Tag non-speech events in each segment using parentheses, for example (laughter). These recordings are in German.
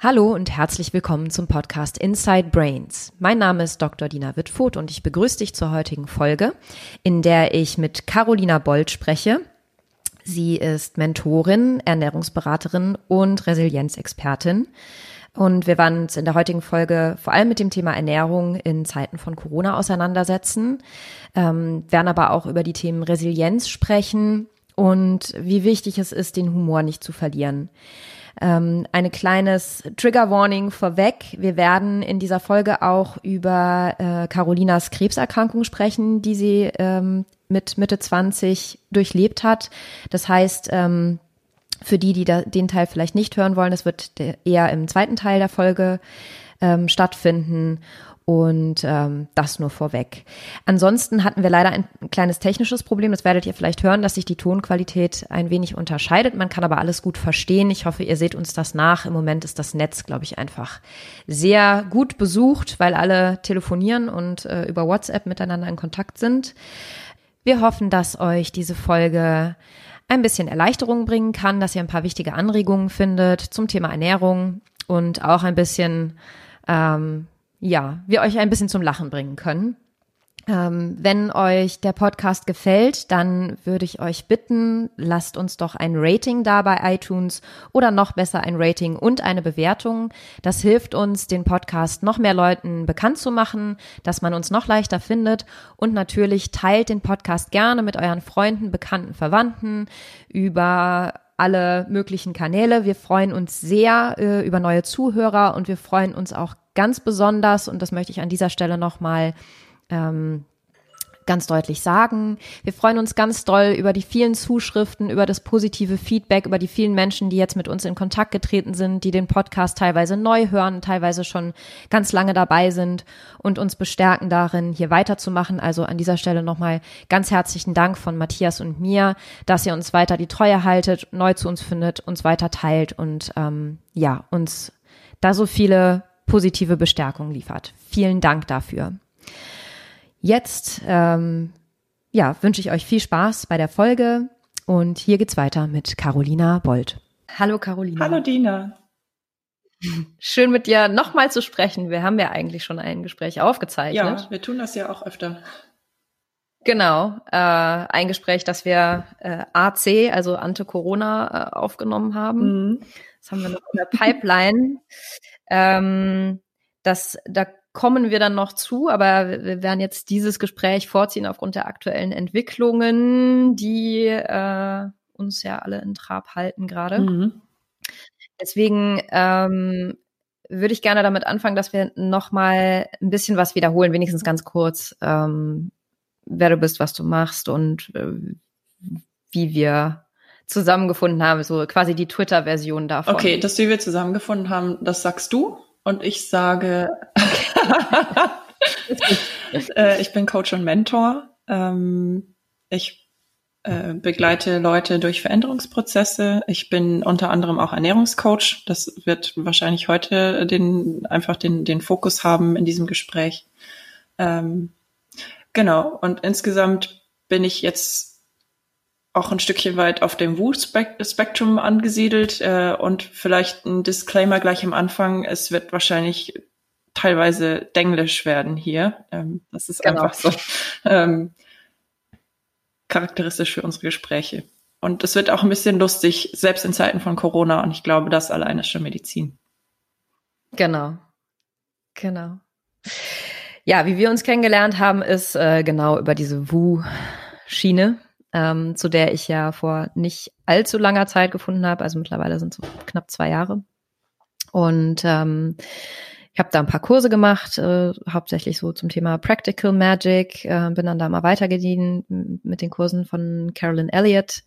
Hallo und herzlich willkommen zum Podcast Inside Brains. Mein Name ist Dr. Dina Wittfurt und ich begrüße dich zur heutigen Folge, in der ich mit Carolina Bold spreche. Sie ist Mentorin, Ernährungsberaterin und Resilienzexpertin. Und wir werden uns in der heutigen Folge vor allem mit dem Thema Ernährung in Zeiten von Corona auseinandersetzen, ähm, werden aber auch über die Themen Resilienz sprechen und wie wichtig es ist, den Humor nicht zu verlieren. Ähm, eine kleines Trigger Warning vorweg. Wir werden in dieser Folge auch über äh, Carolinas Krebserkrankung sprechen, die sie ähm, mit Mitte 20 durchlebt hat. Das heißt, ähm, für die, die da, den Teil vielleicht nicht hören wollen, das wird eher im zweiten Teil der Folge ähm, stattfinden. Und ähm, das nur vorweg. Ansonsten hatten wir leider ein kleines technisches Problem. Das werdet ihr vielleicht hören, dass sich die Tonqualität ein wenig unterscheidet. Man kann aber alles gut verstehen. Ich hoffe, ihr seht uns das nach. Im Moment ist das Netz, glaube ich, einfach sehr gut besucht, weil alle telefonieren und äh, über WhatsApp miteinander in Kontakt sind. Wir hoffen, dass euch diese Folge ein bisschen Erleichterung bringen kann, dass ihr ein paar wichtige Anregungen findet zum Thema Ernährung und auch ein bisschen ähm, ja, wir euch ein bisschen zum Lachen bringen können. Ähm, wenn euch der Podcast gefällt, dann würde ich euch bitten, lasst uns doch ein Rating da bei iTunes oder noch besser ein Rating und eine Bewertung. Das hilft uns, den Podcast noch mehr Leuten bekannt zu machen, dass man uns noch leichter findet. Und natürlich teilt den Podcast gerne mit euren Freunden, Bekannten, Verwandten über alle möglichen Kanäle. Wir freuen uns sehr äh, über neue Zuhörer und wir freuen uns auch ganz besonders, und das möchte ich an dieser Stelle nochmal ähm, ganz deutlich sagen. Wir freuen uns ganz doll über die vielen Zuschriften, über das positive Feedback, über die vielen Menschen, die jetzt mit uns in Kontakt getreten sind, die den Podcast teilweise neu hören, teilweise schon ganz lange dabei sind und uns bestärken darin, hier weiterzumachen. Also an dieser Stelle nochmal ganz herzlichen Dank von Matthias und mir, dass ihr uns weiter die Treue haltet, neu zu uns findet, uns weiter teilt und ähm, ja, uns da so viele positive Bestärkung liefert. Vielen Dank dafür. Jetzt ähm, ja, wünsche ich euch viel Spaß bei der Folge und hier geht's weiter mit Carolina Bold. Hallo Carolina. Hallo Dina. Schön mit dir nochmal zu sprechen. Wir haben ja eigentlich schon ein Gespräch aufgezeichnet. Ja, wir tun das ja auch öfter. Genau, äh, ein Gespräch, das wir äh, AC, also Ante-Corona, äh, aufgenommen haben. Mhm. Das haben wir noch in der Pipeline. Ähm, das, da kommen wir dann noch zu, aber wir werden jetzt dieses Gespräch vorziehen aufgrund der aktuellen Entwicklungen, die äh, uns ja alle in Trab halten gerade. Mhm. Deswegen ähm, würde ich gerne damit anfangen, dass wir noch mal ein bisschen was wiederholen, wenigstens ganz kurz, ähm, wer du bist, was du machst und äh, wie wir zusammengefunden haben, so quasi die Twitter-Version davon. Okay, das, wie wir zusammengefunden haben, das sagst du und ich sage, (laughs) äh, ich bin Coach und Mentor. Ähm, ich äh, begleite Leute durch Veränderungsprozesse. Ich bin unter anderem auch Ernährungscoach. Das wird wahrscheinlich heute den einfach den den Fokus haben in diesem Gespräch. Ähm, genau. Und insgesamt bin ich jetzt auch ein Stückchen weit auf dem Wut-Spektrum angesiedelt äh, und vielleicht ein Disclaimer gleich am Anfang. Es wird wahrscheinlich teilweise denglisch werden hier. Ähm, das ist genau. einfach so (laughs) ähm, charakteristisch für unsere Gespräche. Und es wird auch ein bisschen lustig, selbst in Zeiten von Corona. Und ich glaube, das alleine ist schon Medizin. Genau. Genau. Ja, wie wir uns kennengelernt haben, ist äh, genau über diese Wu-Schiene ähm, zu der ich ja vor nicht allzu langer Zeit gefunden habe. Also mittlerweile sind es so knapp zwei Jahre. Und ähm, ich habe da ein paar Kurse gemacht, äh, hauptsächlich so zum Thema Practical Magic, äh, bin dann da mal weitergedient mit den Kursen von Carolyn Elliott.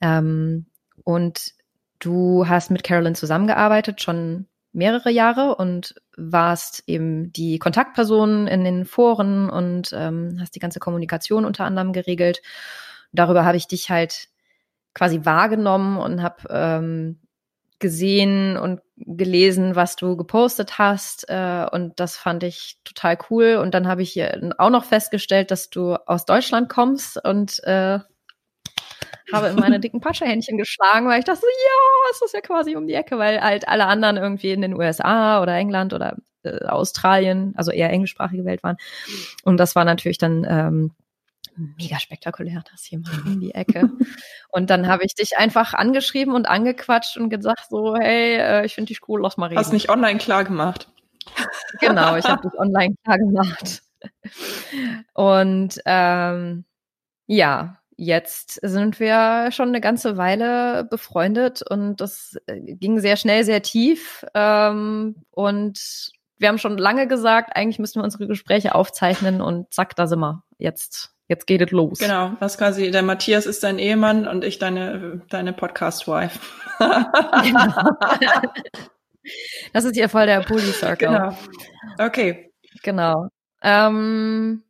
Ähm, und du hast mit Carolyn zusammengearbeitet, schon mehrere Jahre und warst eben die Kontaktperson in den Foren und ähm, hast die ganze Kommunikation unter anderem geregelt darüber habe ich dich halt quasi wahrgenommen und habe ähm, gesehen und gelesen, was du gepostet hast. Äh, und das fand ich total cool. Und dann habe ich auch noch festgestellt, dass du aus Deutschland kommst und äh, habe in meine (laughs) dicken Patschehändchen geschlagen, weil ich dachte, so, ja, es ist ja quasi um die Ecke, weil halt alle anderen irgendwie in den USA oder England oder äh, Australien, also eher englischsprachige Welt waren. Und das war natürlich dann ähm, mega spektakulär, das hier mal (laughs) um die Ecke. und dann habe ich dich einfach angeschrieben und angequatscht und gesagt so, hey, äh, ich finde dich cool, lass mal reden. Hast nicht online klar gemacht. (laughs) genau, ich habe dich online klar gemacht. Und ähm, ja, jetzt sind wir schon eine ganze Weile befreundet und das äh, ging sehr schnell, sehr tief. Ähm, und wir haben schon lange gesagt, eigentlich müssten wir unsere Gespräche aufzeichnen und zack, da sind wir. Jetzt, jetzt geht es los. Genau, was quasi, der Matthias ist dein Ehemann und ich deine, deine Podcast-Wife. genau. (laughs) Das ist hier voll der Pulli-Circle. Genau. Okay. Genau. Ähm,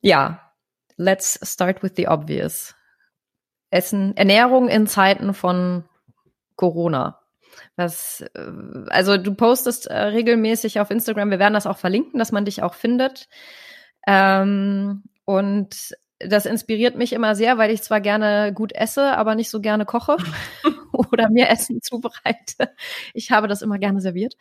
ja, let's start with the obvious. Essen, Ernährung in Zeiten von Corona. Was, äh, also du postest äh, regelmäßig auf Instagram, wir werden das auch verlinken, dass man dich auch findet. Ähm, und das inspiriert mich immer sehr, weil ich zwar gerne gut esse, aber nicht so gerne koche (laughs) oder mir Essen zubereite. Ich habe das immer gerne serviert.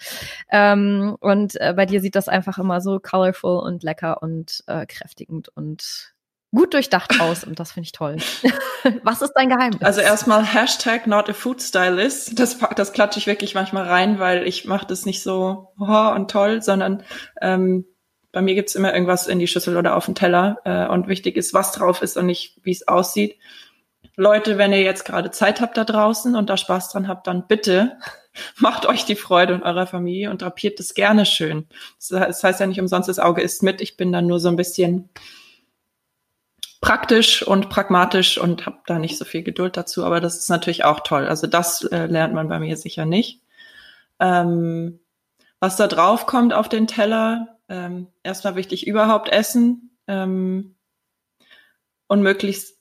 Ähm, und äh, bei dir sieht das einfach immer so colorful und lecker und äh, kräftigend und gut durchdacht aus und das finde ich toll. (laughs) Was ist dein Geheimnis? Also erstmal Hashtag not a food stylist. Das, das klatsche ich wirklich manchmal rein, weil ich mache das nicht so oh, und toll, sondern ähm, bei mir gibt's immer irgendwas in die Schüssel oder auf den Teller äh, und wichtig ist, was drauf ist und nicht, wie es aussieht. Leute, wenn ihr jetzt gerade Zeit habt da draußen und da Spaß dran habt, dann bitte (laughs) macht euch die Freude in eurer Familie und drapiert es gerne schön. Das heißt ja nicht umsonst, das Auge ist mit. Ich bin dann nur so ein bisschen praktisch und pragmatisch und habe da nicht so viel Geduld dazu, aber das ist natürlich auch toll. Also das äh, lernt man bei mir sicher nicht. Ähm, was da drauf kommt auf den Teller, ähm, erstmal wichtig, überhaupt essen ähm, und möglichst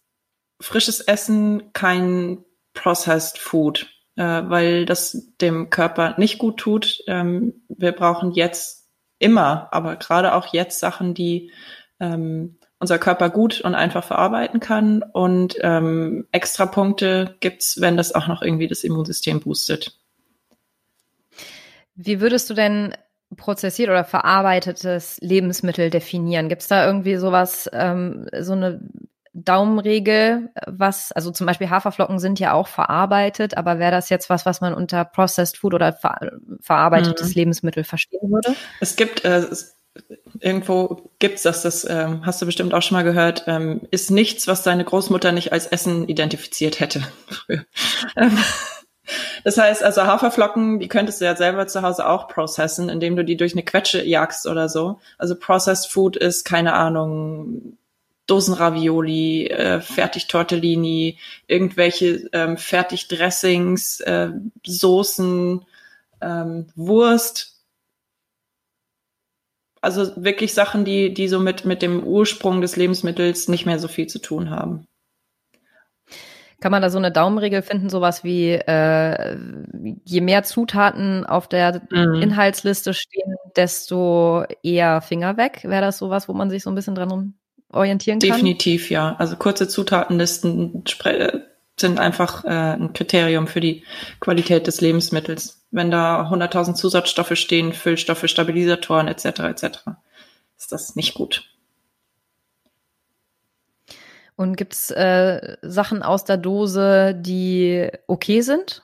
frisches Essen, kein processed food, äh, weil das dem Körper nicht gut tut. Ähm, wir brauchen jetzt immer, aber gerade auch jetzt Sachen, die ähm, unser Körper gut und einfach verarbeiten kann. Und ähm, extra Punkte gibt's, wenn das auch noch irgendwie das Immunsystem boostet. Wie würdest du denn prozessiert oder verarbeitetes Lebensmittel definieren? Gibt es da irgendwie sowas, ähm, so eine Daumenregel, was, also zum Beispiel Haferflocken sind ja auch verarbeitet, aber wäre das jetzt was, was man unter Processed Food oder ver verarbeitetes mhm. Lebensmittel verstehen würde? Es gibt, äh, es, irgendwo gibt's das, das ähm, hast du bestimmt auch schon mal gehört, ähm, ist nichts, was deine Großmutter nicht als Essen identifiziert hätte. (laughs) Das heißt also Haferflocken, die könntest du ja selber zu Hause auch processen, indem du die durch eine Quetsche jagst oder so. Also Processed Food ist, keine Ahnung, Dosenravioli, äh, Fertigtortellini, irgendwelche ähm, Fertigdressings, äh, Soßen, ähm, Wurst. Also wirklich Sachen, die, die so mit, mit dem Ursprung des Lebensmittels nicht mehr so viel zu tun haben. Kann man da so eine Daumenregel finden, sowas wie äh, je mehr Zutaten auf der mhm. Inhaltsliste stehen, desto eher Finger weg? Wäre das sowas, wo man sich so ein bisschen dran orientieren kann? Definitiv, ja. Also kurze Zutatenlisten sind einfach äh, ein Kriterium für die Qualität des Lebensmittels. Wenn da 100.000 Zusatzstoffe stehen, Füllstoffe, Stabilisatoren etc. etc., ist das nicht gut. Und gibt's äh, Sachen aus der Dose, die okay sind?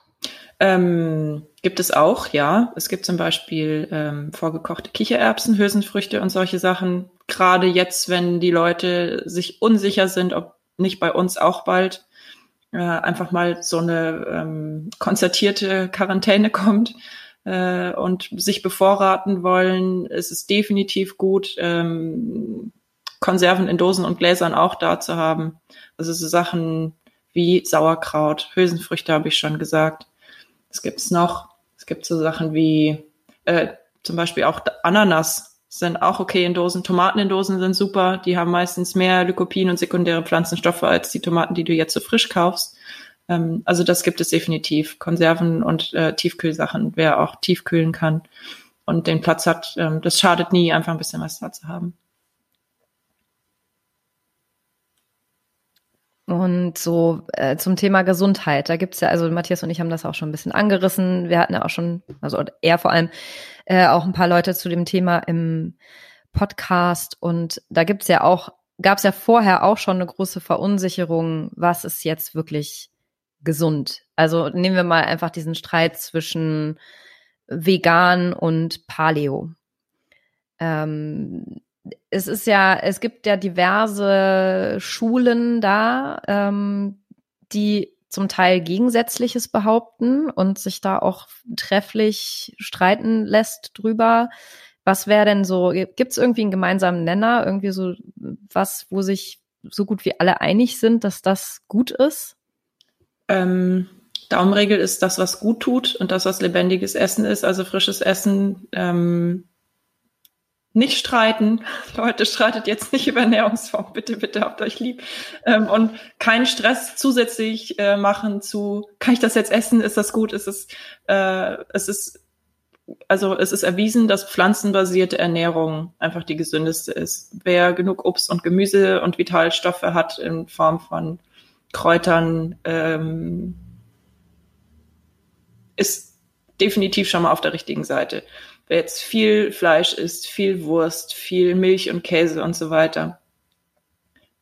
Ähm, gibt es auch, ja. Es gibt zum Beispiel ähm, vorgekochte Kichererbsen, Hülsenfrüchte und solche Sachen. Gerade jetzt, wenn die Leute sich unsicher sind, ob nicht bei uns auch bald äh, einfach mal so eine ähm, konzertierte Quarantäne kommt äh, und sich bevorraten wollen, ist es definitiv gut, ähm, Konserven in Dosen und Gläsern auch da zu haben. Also so Sachen wie Sauerkraut, Hülsenfrüchte habe ich schon gesagt. Es gibt's noch. Es gibt so Sachen wie äh, zum Beispiel auch Ananas sind auch okay in Dosen. Tomaten in Dosen sind super. Die haben meistens mehr Lycopin und sekundäre Pflanzenstoffe als die Tomaten, die du jetzt so frisch kaufst. Ähm, also das gibt es definitiv. Konserven und äh, Tiefkühlsachen, wer auch tiefkühlen kann und den Platz hat, ähm, das schadet nie, einfach ein bisschen was da zu haben. Und so äh, zum Thema Gesundheit, da gibt's ja, also Matthias und ich haben das auch schon ein bisschen angerissen. Wir hatten ja auch schon, also er vor allem, äh, auch ein paar Leute zu dem Thema im Podcast. Und da gibt's ja auch, gab's ja vorher auch schon eine große Verunsicherung, was ist jetzt wirklich gesund. Also nehmen wir mal einfach diesen Streit zwischen vegan und Paleo. Ähm, es ist ja, es gibt ja diverse Schulen da, ähm, die zum Teil Gegensätzliches behaupten und sich da auch trefflich streiten lässt drüber. Was wäre denn so, gibt es irgendwie einen gemeinsamen Nenner, irgendwie so was, wo sich so gut wie alle einig sind, dass das gut ist? Ähm, Daumenregel ist das, was gut tut und das, was lebendiges Essen ist, also frisches Essen. Ähm, nicht streiten. (laughs) Leute, streitet jetzt nicht über Ernährungsform. Bitte, bitte habt euch lieb. Ähm, und keinen Stress zusätzlich äh, machen zu, kann ich das jetzt essen? Ist das gut? Ist es, äh, es ist, also es ist erwiesen, dass pflanzenbasierte Ernährung einfach die gesündeste ist. Wer genug Obst und Gemüse und Vitalstoffe hat in Form von Kräutern, ähm, ist definitiv schon mal auf der richtigen Seite jetzt viel Fleisch isst, viel Wurst, viel Milch und Käse und so weiter,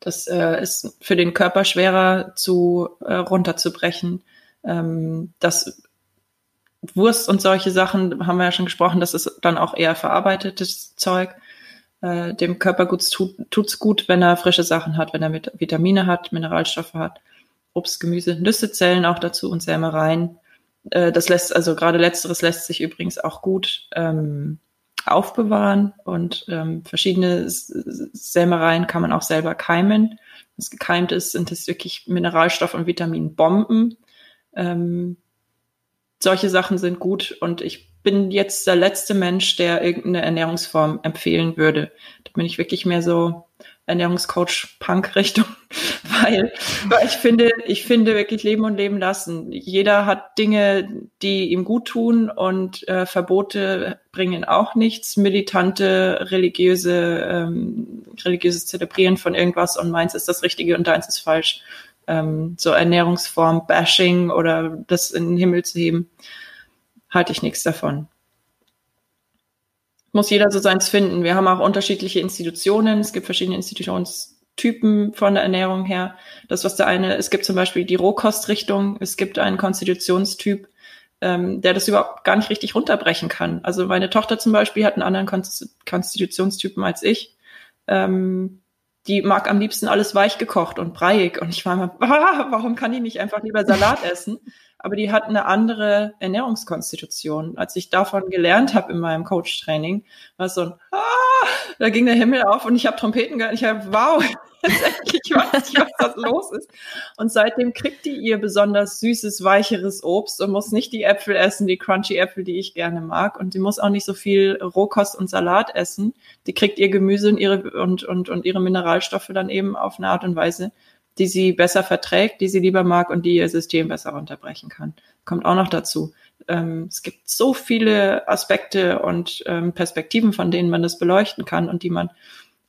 das äh, ist für den Körper schwerer zu äh, runterzubrechen. Ähm, das Wurst und solche Sachen haben wir ja schon gesprochen, das ist dann auch eher verarbeitetes Zeug. Äh, dem Körper tut's, tut, tut's gut, wenn er frische Sachen hat, wenn er Vitamine hat, Mineralstoffe hat, Obst, Gemüse, Nüsse zählen auch dazu und Sämereien. Äh, das lässt, also gerade letzteres lässt sich übrigens auch gut ähm, aufbewahren und ähm, verschiedene Sämereien kann man auch selber keimen. Wenn es gekeimt ist, sind es wirklich Mineralstoff- und Vitaminbomben. Ähm, solche Sachen sind gut und ich bin jetzt der letzte Mensch, der irgendeine Ernährungsform empfehlen würde. Da bin ich wirklich mehr so Ernährungscoach Punk Richtung, (laughs) weil, weil ich finde, ich finde wirklich Leben und Leben lassen. Jeder hat Dinge, die ihm gut tun und äh, Verbote bringen auch nichts. Militante, religiöse, ähm, religiöses Zelebrieren von irgendwas und meins ist das Richtige und deins ist falsch. Ähm, so Ernährungsform, Bashing oder das in den Himmel zu heben, halte ich nichts davon muss jeder so seins finden. Wir haben auch unterschiedliche Institutionen. Es gibt verschiedene Institutionstypen von der Ernährung her. Das, was der eine, es gibt zum Beispiel die Rohkostrichtung, es gibt einen Konstitutionstyp, ähm, der das überhaupt gar nicht richtig runterbrechen kann. Also meine Tochter zum Beispiel hat einen anderen Konstitutionstypen als ich. Ähm, die mag am liebsten alles weich gekocht und breiig. Und ich war immer, (laughs) ah, warum kann die nicht einfach lieber Salat essen? Aber die hat eine andere Ernährungskonstitution. Als ich davon gelernt habe in meinem Coach-Training, war es so ein, ah, da ging der Himmel auf und ich habe Trompeten gehört. Ich habe, wow, (laughs) ich weiß nicht, was das los ist. Und seitdem kriegt die ihr besonders süßes, weicheres Obst und muss nicht die Äpfel essen, die crunchy Äpfel, die ich gerne mag. Und sie muss auch nicht so viel Rohkost und Salat essen. Die kriegt ihr Gemüse und ihre, und, und, und ihre Mineralstoffe dann eben auf eine Art und Weise, die sie besser verträgt, die sie lieber mag und die ihr System besser unterbrechen kann. Kommt auch noch dazu. Ähm, es gibt so viele Aspekte und ähm, Perspektiven, von denen man das beleuchten kann und die man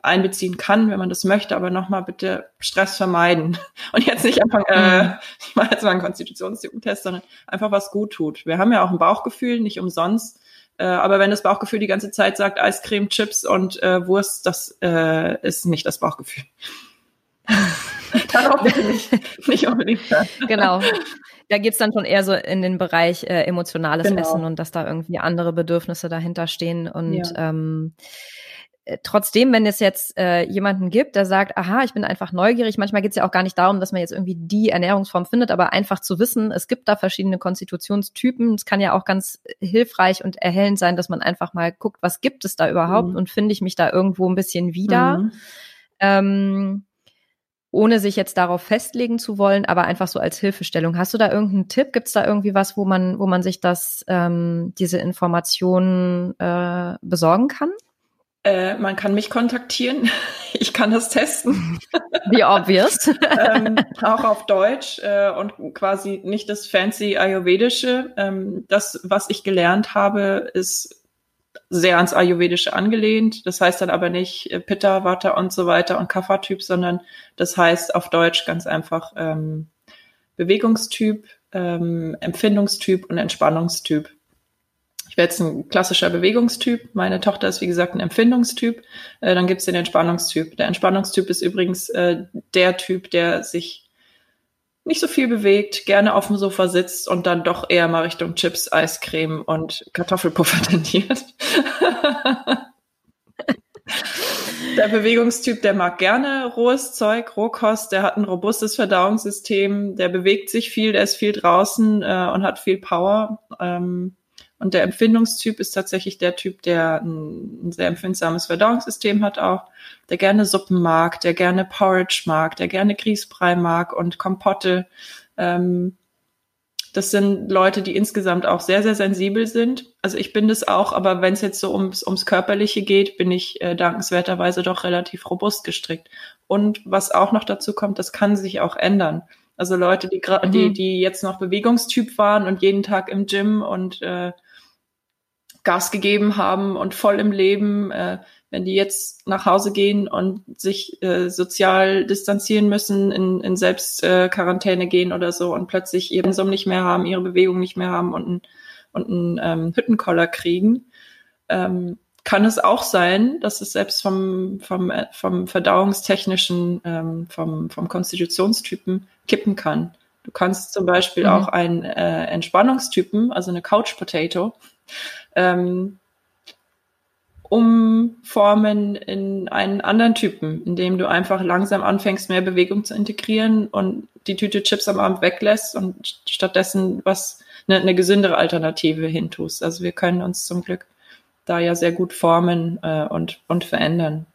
einbeziehen kann, wenn man das möchte, aber nochmal bitte Stress vermeiden. (laughs) Und jetzt nicht einfach, äh, mhm. (laughs) ich mache jetzt mal einen Konstitutionstest, sondern einfach was gut tut. Wir haben ja auch ein Bauchgefühl, nicht umsonst. Äh, aber wenn das Bauchgefühl die ganze Zeit sagt, Eiscreme, Chips und äh, Wurst, das äh, ist nicht das Bauchgefühl. (laughs) (laughs) Darauf bin ich nicht unbedingt. genau. Da geht's dann schon eher so in den Bereich äh, emotionales genau. Essen und dass da irgendwie andere Bedürfnisse dahinter stehen. Und ja. ähm, äh, trotzdem, wenn es jetzt äh, jemanden gibt, der sagt, aha, ich bin einfach neugierig, manchmal geht es ja auch gar nicht darum, dass man jetzt irgendwie die Ernährungsform findet, aber einfach zu wissen, es gibt da verschiedene Konstitutionstypen. Es kann ja auch ganz hilfreich und erhellend sein, dass man einfach mal guckt, was gibt es da überhaupt mhm. und finde ich mich da irgendwo ein bisschen wieder. Mhm. Ähm, ohne sich jetzt darauf festlegen zu wollen, aber einfach so als Hilfestellung. Hast du da irgendeinen Tipp? Gibt es da irgendwie was, wo man, wo man sich das, ähm, diese Informationen äh, besorgen kann? Äh, man kann mich kontaktieren. (laughs) Ich kann das testen. (laughs) Wie obvious. (laughs) ähm, auch auf Deutsch äh, und quasi nicht das fancy Ayurvedische. Ähm, das, was ich gelernt habe, ist sehr ans Ayurvedische angelehnt. Das heißt dann aber nicht äh, Pitta, Vata und so weiter und Kapha-Typ, sondern das heißt auf Deutsch ganz einfach ähm, Bewegungstyp, ähm, Empfindungstyp und Entspannungstyp. Ich wäre jetzt ein klassischer Bewegungstyp. Meine Tochter ist, wie gesagt, ein Empfindungstyp. Äh, dann gibt es den Entspannungstyp. Der Entspannungstyp ist übrigens äh, der Typ, der sich nicht so viel bewegt, gerne auf dem Sofa sitzt und dann doch eher mal Richtung Chips, Eiscreme und Kartoffelpuffer (laughs) tendiert. (laughs) der Bewegungstyp, der mag gerne rohes Zeug, Rohkost, der hat ein robustes Verdauungssystem, der bewegt sich viel, der ist viel draußen äh, und hat viel Power. Ähm, und der Empfindungstyp ist tatsächlich der Typ, der ein, ein, sehr empfindsames Verdauungssystem hat auch, der gerne Suppen mag, der gerne Porridge mag, der gerne Grießbrei mag und Kompotte. Ähm, das sind Leute, die insgesamt auch sehr, sehr sensibel sind. Also ich bin das auch, aber wenn es jetzt so ums, ums Körperliche geht, bin ich äh, dankenswerterweise doch relativ robust gestrickt. Und was auch noch dazu kommt, das kann sich auch ändern. Also Leute, die, mhm. die, die jetzt noch Bewegungstyp waren und jeden Tag im Gym und äh, Gas gegeben haben und voll im Leben, äh, wenn die jetzt nach Hause gehen und sich äh, sozial distanzieren müssen, in, in Selbstquarantäne äh, gehen oder so und plötzlich ihren Summ nicht mehr haben, ihre Bewegung nicht mehr haben und, ein, und einen ähm, Hüttenkoller kriegen, ähm, kann es auch sein, dass es selbst vom, vom, äh, vom verdauungstechnischen, ähm, vom, vom Konstitutionstypen kippen kann. Du kannst zum Beispiel mhm. auch einen äh, Entspannungstypen, also eine Couch Potato, ähm, umformen in einen anderen Typen, indem du einfach langsam anfängst, mehr Bewegung zu integrieren und die Tüte Chips am Abend weglässt und stattdessen was eine, eine gesündere Alternative hintust. Also wir können uns zum Glück da ja sehr gut formen äh, und, und verändern.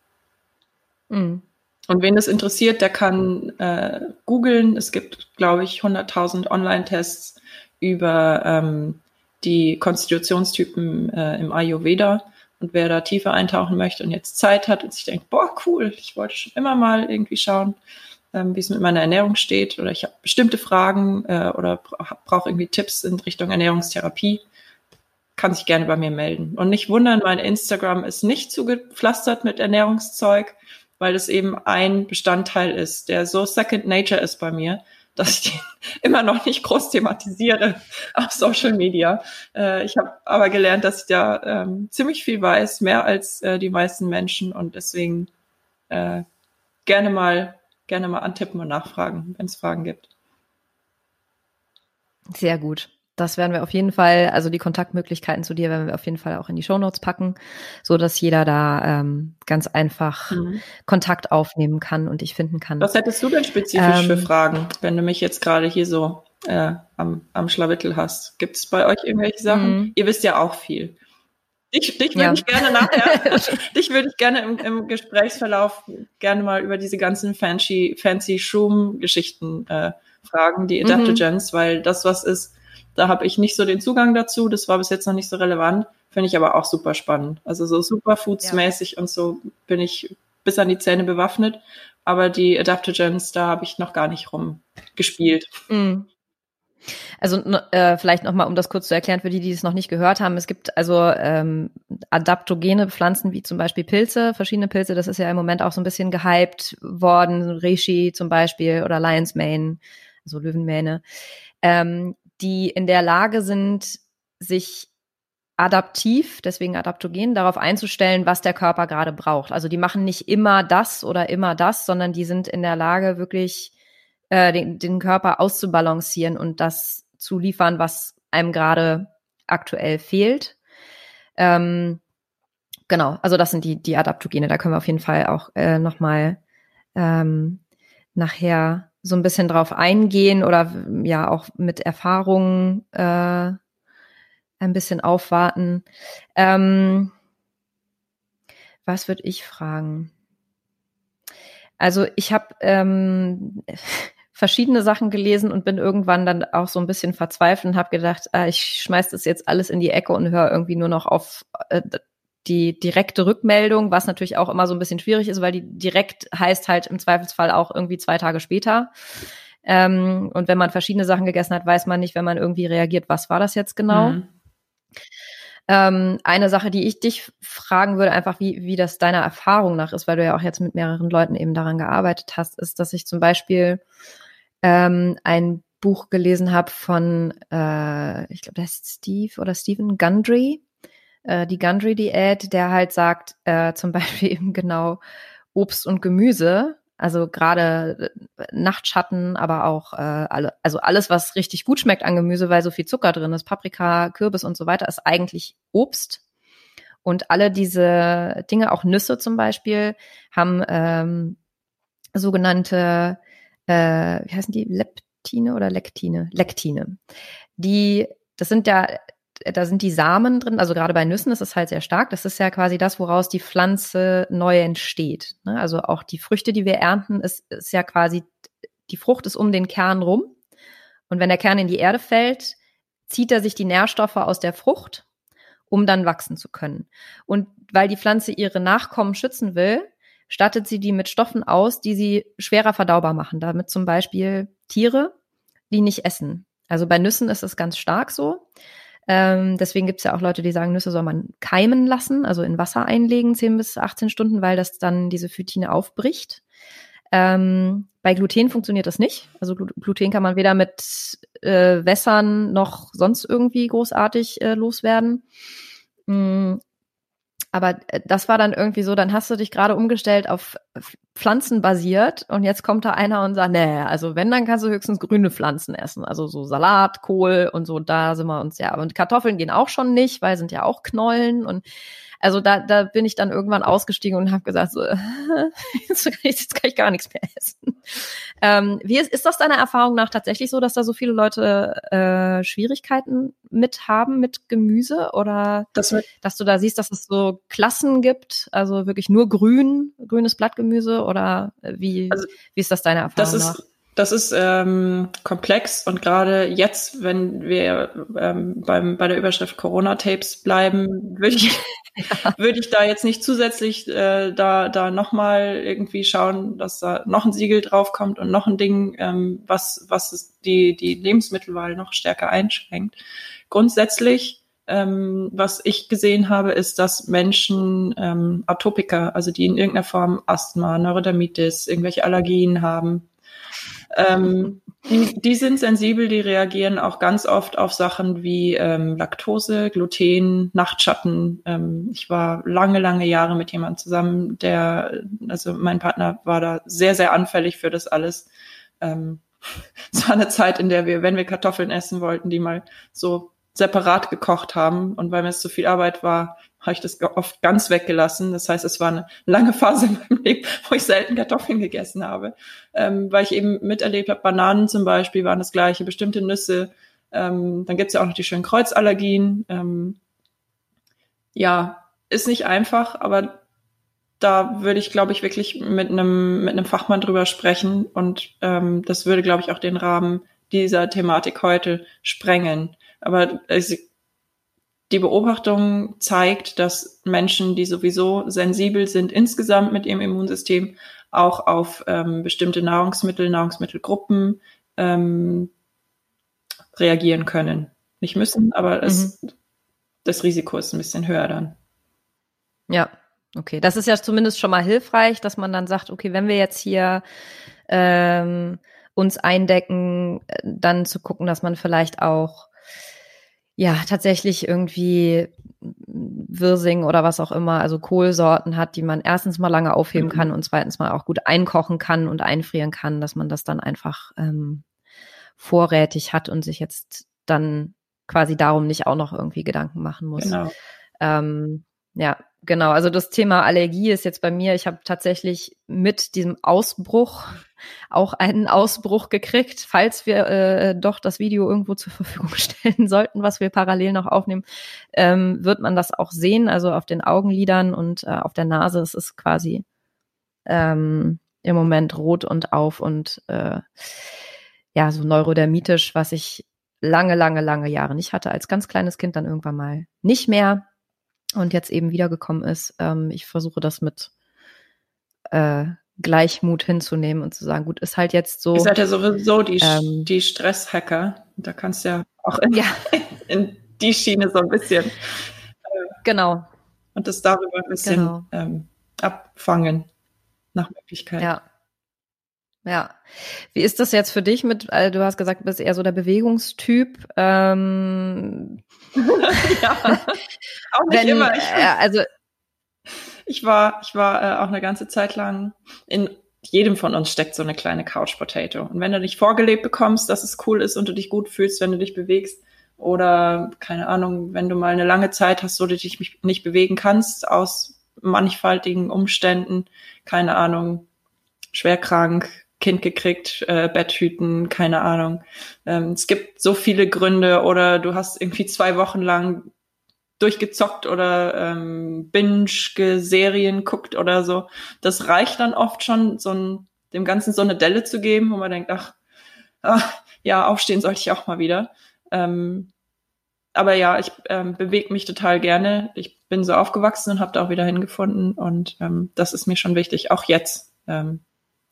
Mhm. Und wen das interessiert, der kann äh, googeln. Es gibt, glaube ich, 100.000 Online-Tests über ähm, die Konstitutionstypen äh, im Ayurveda. Und wer da tiefer eintauchen möchte und jetzt Zeit hat und sich denkt, boah, cool, ich wollte schon immer mal irgendwie schauen, ähm, wie es mit meiner Ernährung steht oder ich habe bestimmte Fragen äh, oder brauche irgendwie Tipps in Richtung Ernährungstherapie, kann sich gerne bei mir melden. Und nicht wundern, mein Instagram ist nicht zugepflastert mit Ernährungszeug, weil es eben ein Bestandteil ist, der so Second Nature ist bei mir, dass ich den (laughs) immer noch nicht groß thematisiere auf Social Media. Äh, ich habe aber gelernt, dass ich da ähm, ziemlich viel weiß, mehr als äh, die meisten Menschen und deswegen äh, gerne mal gerne mal antippen und nachfragen, wenn es Fragen gibt. Sehr gut. Das werden wir auf jeden Fall, also die Kontaktmöglichkeiten zu dir werden wir auf jeden Fall auch in die Shownotes packen, so dass jeder da ähm, ganz einfach mhm. Kontakt aufnehmen kann und dich finden kann. Was hättest du denn spezifisch ähm, für Fragen, wenn du mich jetzt gerade hier so äh, am, am Schlawittel hast? Gibt es bei euch irgendwelche Sachen? Mhm. Ihr wisst ja auch viel. Dich, dich würde ja. ich gerne nachher, (laughs) dich würde ich gerne im, im Gesprächsverlauf gerne mal über diese ganzen fancy, fancy Shroom-Geschichten äh, fragen, die. Adaptogens, mhm. weil das was ist, da habe ich nicht so den Zugang dazu. Das war bis jetzt noch nicht so relevant. Finde ich aber auch super spannend. Also so Superfoods-mäßig ja. und so bin ich bis an die Zähne bewaffnet. Aber die Adaptogens, da habe ich noch gar nicht rumgespielt. Mm. Also äh, vielleicht nochmal, um das kurz zu erklären für die, die es noch nicht gehört haben. Es gibt also ähm, adaptogene Pflanzen wie zum Beispiel Pilze, verschiedene Pilze. Das ist ja im Moment auch so ein bisschen gehypt worden. Reishi zum Beispiel oder Lion's Mane, also Löwenmähne. Ähm, die in der Lage sind, sich adaptiv, deswegen adaptogen, darauf einzustellen, was der Körper gerade braucht. Also die machen nicht immer das oder immer das, sondern die sind in der Lage, wirklich äh, den, den Körper auszubalancieren und das zu liefern, was einem gerade aktuell fehlt. Ähm, genau, also das sind die, die Adaptogene. Da können wir auf jeden Fall auch äh, nochmal ähm, nachher so ein bisschen drauf eingehen oder ja auch mit Erfahrungen äh, ein bisschen aufwarten. Ähm, was würde ich fragen? Also ich habe ähm, (laughs) verschiedene Sachen gelesen und bin irgendwann dann auch so ein bisschen verzweifelt und habe gedacht, ah, ich schmeiß das jetzt alles in die Ecke und höre irgendwie nur noch auf äh, die direkte Rückmeldung, was natürlich auch immer so ein bisschen schwierig ist, weil die direkt heißt halt im Zweifelsfall auch irgendwie zwei Tage später. Ähm, und wenn man verschiedene Sachen gegessen hat, weiß man nicht, wenn man irgendwie reagiert, was war das jetzt genau. Mhm. Ähm, eine Sache, die ich dich fragen würde, einfach wie, wie das deiner Erfahrung nach ist, weil du ja auch jetzt mit mehreren Leuten eben daran gearbeitet hast, ist, dass ich zum Beispiel ähm, ein Buch gelesen habe von, äh, ich glaube, der heißt Steve oder Stephen Gundry, äh, die Gundry-Diät, der halt sagt, äh, zum (laughs) Beispiel eben genau Obst und Gemüse also gerade äh, Nachtschatten, aber auch äh, alle, also alles, was richtig gut schmeckt an Gemüse, weil so viel Zucker drin ist, Paprika, Kürbis und so weiter, ist eigentlich Obst. Und alle diese Dinge, auch Nüsse zum Beispiel, haben ähm, sogenannte, äh, wie heißen die, Leptine oder Lektine? Lektine. Die, das sind ja da sind die Samen drin, also gerade bei Nüssen ist es halt sehr stark. Das ist ja quasi das, woraus die Pflanze neu entsteht. Ne? Also auch die Früchte, die wir ernten, ist, ist ja quasi, die Frucht ist um den Kern rum. Und wenn der Kern in die Erde fällt, zieht er sich die Nährstoffe aus der Frucht, um dann wachsen zu können. Und weil die Pflanze ihre Nachkommen schützen will, stattet sie die mit Stoffen aus, die sie schwerer verdaubar machen. Damit zum Beispiel Tiere, die nicht essen. Also bei Nüssen ist es ganz stark so. Ähm, deswegen gibt es ja auch Leute, die sagen, Nüsse soll man keimen lassen, also in Wasser einlegen, 10 bis 18 Stunden, weil das dann diese Phytine aufbricht. Ähm, bei Gluten funktioniert das nicht. Also Gluten kann man weder mit äh, Wässern noch sonst irgendwie großartig äh, loswerden. Mm, aber äh, das war dann irgendwie so, dann hast du dich gerade umgestellt auf Pflanzen basiert und jetzt kommt da einer und sagt, nee, also wenn, dann kannst du höchstens grüne Pflanzen essen. Also so Salat, Kohl und so, da sind wir uns ja. Und Kartoffeln gehen auch schon nicht, weil sind ja auch Knollen und also da, da bin ich dann irgendwann ausgestiegen und habe gesagt, so, (laughs) jetzt, kann ich, jetzt kann ich gar nichts mehr essen. Ähm, wie ist, ist das deiner Erfahrung nach tatsächlich so, dass da so viele Leute äh, Schwierigkeiten mit haben mit Gemüse oder das dass du da siehst, dass es so Klassen gibt, also wirklich nur grün, grünes Blattgemüse oder wie, also, wie ist das deine Erfahrung das nach? Das ist ähm, komplex und gerade jetzt, wenn wir ähm, beim, bei der Überschrift Corona-Tapes bleiben, würde ich, ja. (laughs) würde ich da jetzt nicht zusätzlich äh, da, da nochmal irgendwie schauen, dass da noch ein Siegel draufkommt und noch ein Ding, ähm, was, was die, die Lebensmittelwahl noch stärker einschränkt. Grundsätzlich ähm, was ich gesehen habe, ist, dass Menschen ähm, Atopiker, also die in irgendeiner Form Asthma, Neurodermitis, irgendwelche Allergien haben, ähm, die, sind sensibel, die reagieren auch ganz oft auf Sachen wie ähm, Laktose, Gluten, Nachtschatten. Ähm, ich war lange, lange Jahre mit jemandem zusammen, der, also mein Partner war da sehr, sehr anfällig für das alles. Ähm, (laughs) es war eine Zeit, in der wir, wenn wir Kartoffeln essen wollten, die mal so separat gekocht haben. Und weil mir es zu viel Arbeit war, habe ich das oft ganz weggelassen. Das heißt, es war eine lange Phase in meinem Leben, (laughs) wo ich selten Kartoffeln gegessen habe, ähm, weil ich eben miterlebt habe, Bananen zum Beispiel waren das gleiche, bestimmte Nüsse. Ähm, dann gibt's ja auch noch die schönen Kreuzallergien. Ähm, ja, ist nicht einfach, aber da würde ich, glaube ich, wirklich mit einem mit einem Fachmann drüber sprechen und ähm, das würde, glaube ich, auch den Rahmen dieser Thematik heute sprengen. Aber ich, die Beobachtung zeigt, dass Menschen, die sowieso sensibel sind insgesamt mit ihrem Immunsystem, auch auf ähm, bestimmte Nahrungsmittel, Nahrungsmittelgruppen ähm, reagieren können. Nicht müssen, aber es, mhm. das Risiko ist ein bisschen höher dann. Ja, okay. Das ist ja zumindest schon mal hilfreich, dass man dann sagt, okay, wenn wir jetzt hier ähm, uns eindecken, äh, dann zu gucken, dass man vielleicht auch ja tatsächlich irgendwie Wirsing oder was auch immer, also Kohlsorten hat, die man erstens mal lange aufheben mhm. kann und zweitens mal auch gut einkochen kann und einfrieren kann, dass man das dann einfach ähm, vorrätig hat und sich jetzt dann quasi darum nicht auch noch irgendwie Gedanken machen muss. Genau. Ähm, ja, genau. Also das Thema Allergie ist jetzt bei mir, ich habe tatsächlich mit diesem Ausbruch auch einen Ausbruch gekriegt. Falls wir äh, doch das Video irgendwo zur Verfügung (laughs) stellen sollten, was wir parallel noch aufnehmen, ähm, wird man das auch sehen. Also auf den Augenlidern und äh, auf der Nase. Es ist quasi ähm, im Moment rot und auf und äh, ja, so neurodermitisch, was ich lange, lange, lange Jahre nicht hatte. Als ganz kleines Kind dann irgendwann mal nicht mehr und jetzt eben wiedergekommen ist. Ähm, ich versuche das mit äh, Gleichmut hinzunehmen und zu sagen, gut, ist halt jetzt so. Ihr seid ja sowieso die, ähm, die Stresshacker. Da kannst du ja auch in, ja. (laughs) in die Schiene so ein bisschen Genau. Und das darüber ein bisschen genau. ähm, abfangen nach Möglichkeit. Ja. Ja. Wie ist das jetzt für dich mit, also du hast gesagt, du bist eher so der Bewegungstyp. Ähm, (laughs) ja, auch nicht wenn, immer. Ich, äh, also ich war, ich war äh, auch eine ganze Zeit lang in jedem von uns steckt so eine kleine Couch Potato. Und wenn du dich vorgelebt bekommst, dass es cool ist und du dich gut fühlst, wenn du dich bewegst, oder keine Ahnung, wenn du mal eine lange Zeit hast, wo du dich nicht bewegen kannst, aus mannigfaltigen Umständen, keine Ahnung, schwer krank, Kind gekriegt, äh, Betthüten, keine Ahnung. Ähm, es gibt so viele Gründe oder du hast irgendwie zwei Wochen lang durchgezockt oder ähm, Binge-Serien guckt oder so. Das reicht dann oft schon, so ein, dem Ganzen so eine Delle zu geben, wo man denkt, ach, ach ja, aufstehen sollte ich auch mal wieder. Ähm, aber ja, ich ähm, bewege mich total gerne. Ich bin so aufgewachsen und habe da auch wieder hingefunden und ähm, das ist mir schon wichtig, auch jetzt. Ähm,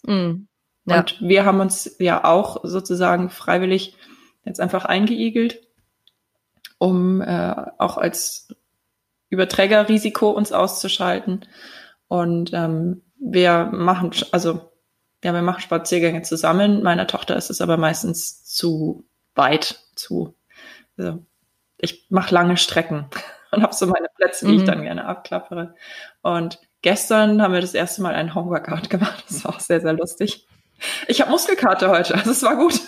mm. Ja. Und wir haben uns ja auch sozusagen freiwillig jetzt einfach eingeigelt, um äh, auch als Überträgerrisiko uns auszuschalten. Und ähm, wir machen, also ja, wir machen Spaziergänge zusammen. Meiner Tochter ist es aber meistens zu weit, zu. Also ich mache lange Strecken (laughs) und habe so meine Plätze, die mhm. ich dann gerne abklappere. Und gestern haben wir das erste Mal einen Homeworkout (laughs) gemacht. Das war auch sehr, sehr lustig. Ich habe Muskelkarte heute, also es war gut.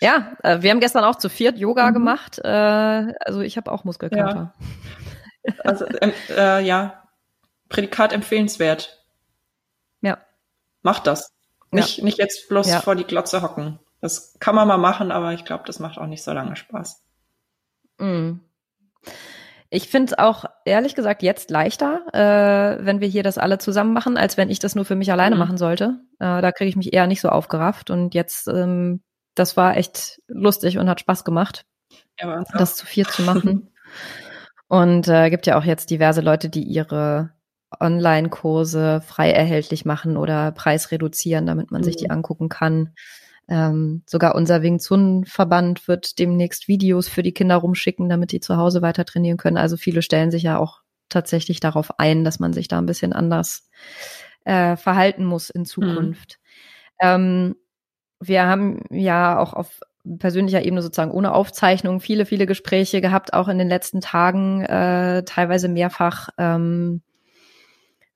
Ja, äh, wir haben gestern auch zu viert Yoga mhm. gemacht. Äh, also ich habe auch Muskelkater. Ja. Also ähm, äh, ja, Prädikat empfehlenswert. Ja. Macht das. Nicht, ja. nicht jetzt bloß ja. vor die Glotze hocken. Das kann man mal machen, aber ich glaube, das macht auch nicht so lange Spaß. Mhm. Ich finde es auch ehrlich gesagt jetzt leichter, äh, wenn wir hier das alle zusammen machen, als wenn ich das nur für mich alleine mhm. machen sollte. Äh, da kriege ich mich eher nicht so aufgerafft. Und jetzt, ähm, das war echt lustig und hat Spaß gemacht, ja, das zu vier zu (laughs) machen. und äh, gibt ja auch jetzt diverse Leute, die ihre Online-Kurse frei erhältlich machen oder Preis reduzieren, damit man mhm. sich die mhm. angucken kann. Ähm, sogar unser Wing Chun Verband wird demnächst Videos für die Kinder rumschicken, damit die zu Hause weiter trainieren können. Also viele stellen sich ja auch tatsächlich darauf ein, dass man sich da ein bisschen anders äh, verhalten muss in Zukunft. Mhm. Ähm, wir haben ja auch auf persönlicher Ebene sozusagen ohne Aufzeichnung viele, viele Gespräche gehabt, auch in den letzten Tagen, äh, teilweise mehrfach. Ähm,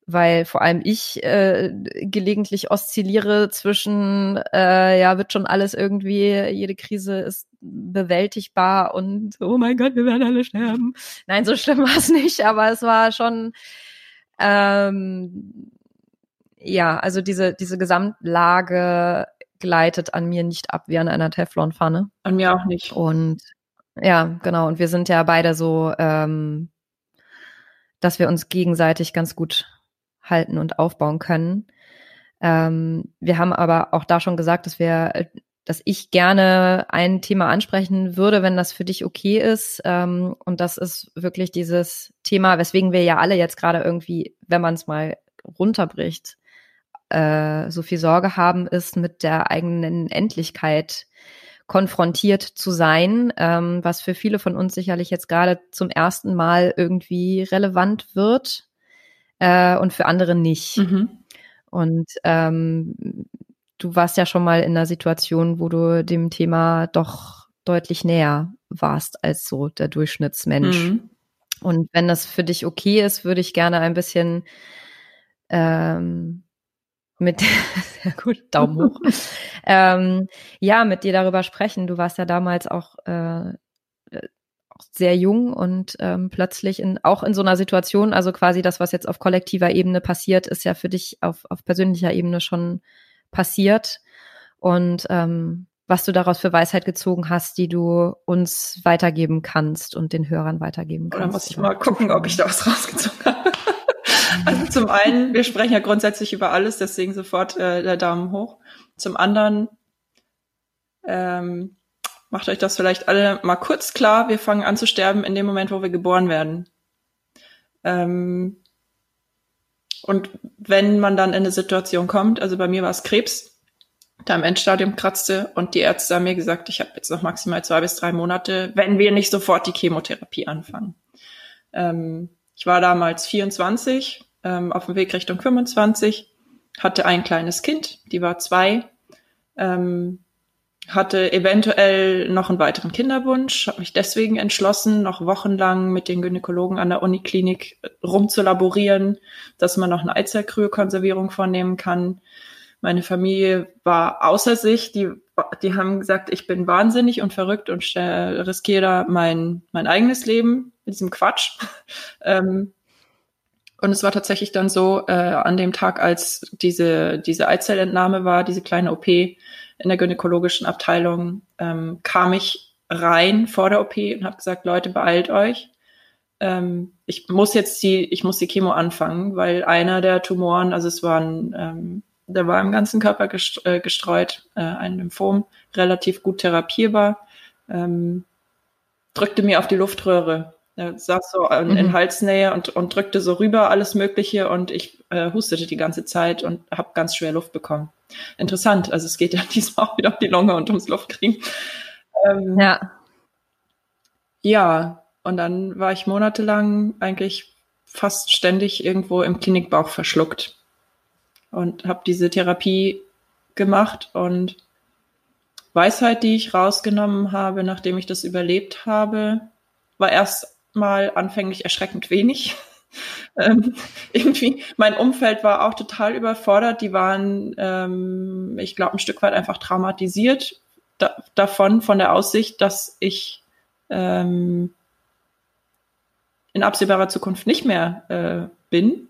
weil vor allem ich äh, gelegentlich oszilliere zwischen, äh, ja, wird schon alles irgendwie, jede Krise ist bewältigbar und oh mein Gott, wir werden alle sterben. Nein, so schlimm (laughs) war es nicht, aber es war schon, ähm, ja, also diese, diese Gesamtlage gleitet an mir nicht ab wie an einer Teflonpfanne. An mir auch nicht. Und ja, genau. Und wir sind ja beide so, ähm, dass wir uns gegenseitig ganz gut halten und aufbauen können. Ähm, wir haben aber auch da schon gesagt, dass wir, dass ich gerne ein Thema ansprechen würde, wenn das für dich okay ist. Ähm, und das ist wirklich dieses Thema, weswegen wir ja alle jetzt gerade irgendwie, wenn man es mal runterbricht, äh, so viel Sorge haben, ist mit der eigenen Endlichkeit konfrontiert zu sein, ähm, was für viele von uns sicherlich jetzt gerade zum ersten Mal irgendwie relevant wird äh, und für andere nicht. Mhm. Und ähm, du warst ja schon mal in einer Situation, wo du dem Thema doch deutlich näher warst als so der Durchschnittsmensch. Mhm. Und wenn das für dich okay ist, würde ich gerne ein bisschen ähm, mit (laughs) sehr gut Daumen hoch (laughs) ähm, ja mit dir darüber sprechen. Du warst ja damals auch äh, sehr jung und ähm, plötzlich in, auch in so einer Situation, also quasi das, was jetzt auf kollektiver Ebene passiert, ist ja für dich auf, auf persönlicher Ebene schon passiert. Und ähm, was du daraus für Weisheit gezogen hast, die du uns weitergeben kannst und den Hörern weitergeben kannst. Oder muss ich mal gucken, ob ich da was rausgezogen habe. (laughs) also zum einen, wir sprechen ja grundsätzlich über alles, deswegen sofort äh, der Daumen hoch. Zum anderen, ähm, macht euch das vielleicht alle mal kurz klar. Wir fangen an zu sterben in dem Moment, wo wir geboren werden. Ähm, und wenn man dann in eine Situation kommt, also bei mir war es Krebs, da im Endstadium kratzte und die Ärzte haben mir gesagt, ich habe jetzt noch maximal zwei bis drei Monate, wenn wir nicht sofort die Chemotherapie anfangen. Ähm, ich war damals 24, ähm, auf dem Weg Richtung 25, hatte ein kleines Kind, die war zwei, ähm, hatte eventuell noch einen weiteren Kinderwunsch, habe mich deswegen entschlossen, noch wochenlang mit den Gynäkologen an der Uniklinik rumzulaborieren, dass man noch eine Eizellkryokonservierung vornehmen kann. Meine Familie war außer sich, die, die haben gesagt, ich bin wahnsinnig und verrückt und riskiere da mein, mein eigenes Leben mit diesem Quatsch. (laughs) ähm, und es war tatsächlich dann so, äh, an dem Tag, als diese, diese Eizellentnahme war, diese kleine OP, in der gynäkologischen Abteilung ähm, kam ich rein vor der OP und habe gesagt, Leute, beeilt euch. Ähm, ich muss jetzt die, ich muss die Chemo anfangen, weil einer der Tumoren, also es waren, ähm, der war im ganzen Körper äh, gestreut, äh, ein Lymphom, relativ gut therapierbar, ähm, drückte mir auf die Luftröhre. Er saß so in, mhm. in Halsnähe und, und drückte so rüber alles Mögliche und ich äh, hustete die ganze Zeit und habe ganz schwer Luft bekommen interessant. Also es geht ja (laughs) diesmal auch wieder um die Lunge und ums Luftkriegen. Ähm, ja. Ja, und dann war ich monatelang eigentlich fast ständig irgendwo im Klinikbauch verschluckt und habe diese Therapie gemacht und Weisheit, die ich rausgenommen habe, nachdem ich das überlebt habe, war erst mal anfänglich erschreckend wenig. (laughs) (laughs) ähm, irgendwie, mein Umfeld war auch total überfordert. Die waren, ähm, ich glaube, ein Stück weit einfach traumatisiert da, davon, von der Aussicht, dass ich ähm, in absehbarer Zukunft nicht mehr äh, bin.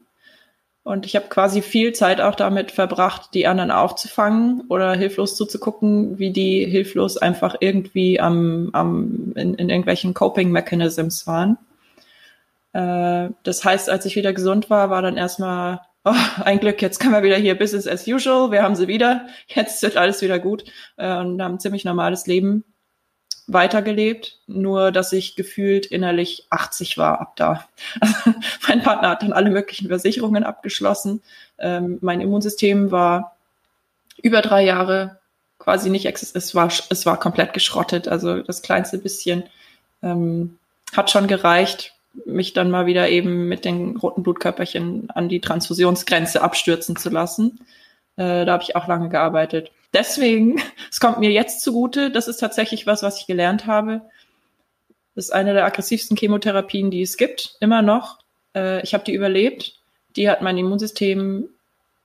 Und ich habe quasi viel Zeit auch damit verbracht, die anderen aufzufangen oder hilflos zuzugucken, wie die hilflos einfach irgendwie am, am in, in irgendwelchen Coping Mechanisms waren. Äh, das heißt, als ich wieder gesund war, war dann erstmal, oh, ein Glück, jetzt können wir wieder hier Business as usual, wir haben sie wieder, jetzt wird alles wieder gut äh, und haben ein ziemlich normales Leben weitergelebt, nur dass ich gefühlt innerlich 80 war ab da. Also, (laughs) mein Partner hat dann alle möglichen Versicherungen abgeschlossen. Ähm, mein Immunsystem war über drei Jahre quasi nicht existent. Es war, es war komplett geschrottet. Also das kleinste bisschen ähm, hat schon gereicht, mich dann mal wieder eben mit den roten Blutkörperchen an die Transfusionsgrenze abstürzen zu lassen. Äh, da habe ich auch lange gearbeitet. Deswegen, (laughs) es kommt mir jetzt zugute, das ist tatsächlich was, was ich gelernt habe. Das ist eine der aggressivsten Chemotherapien, die es gibt, immer noch. Äh, ich habe die überlebt. Die hat mein Immunsystem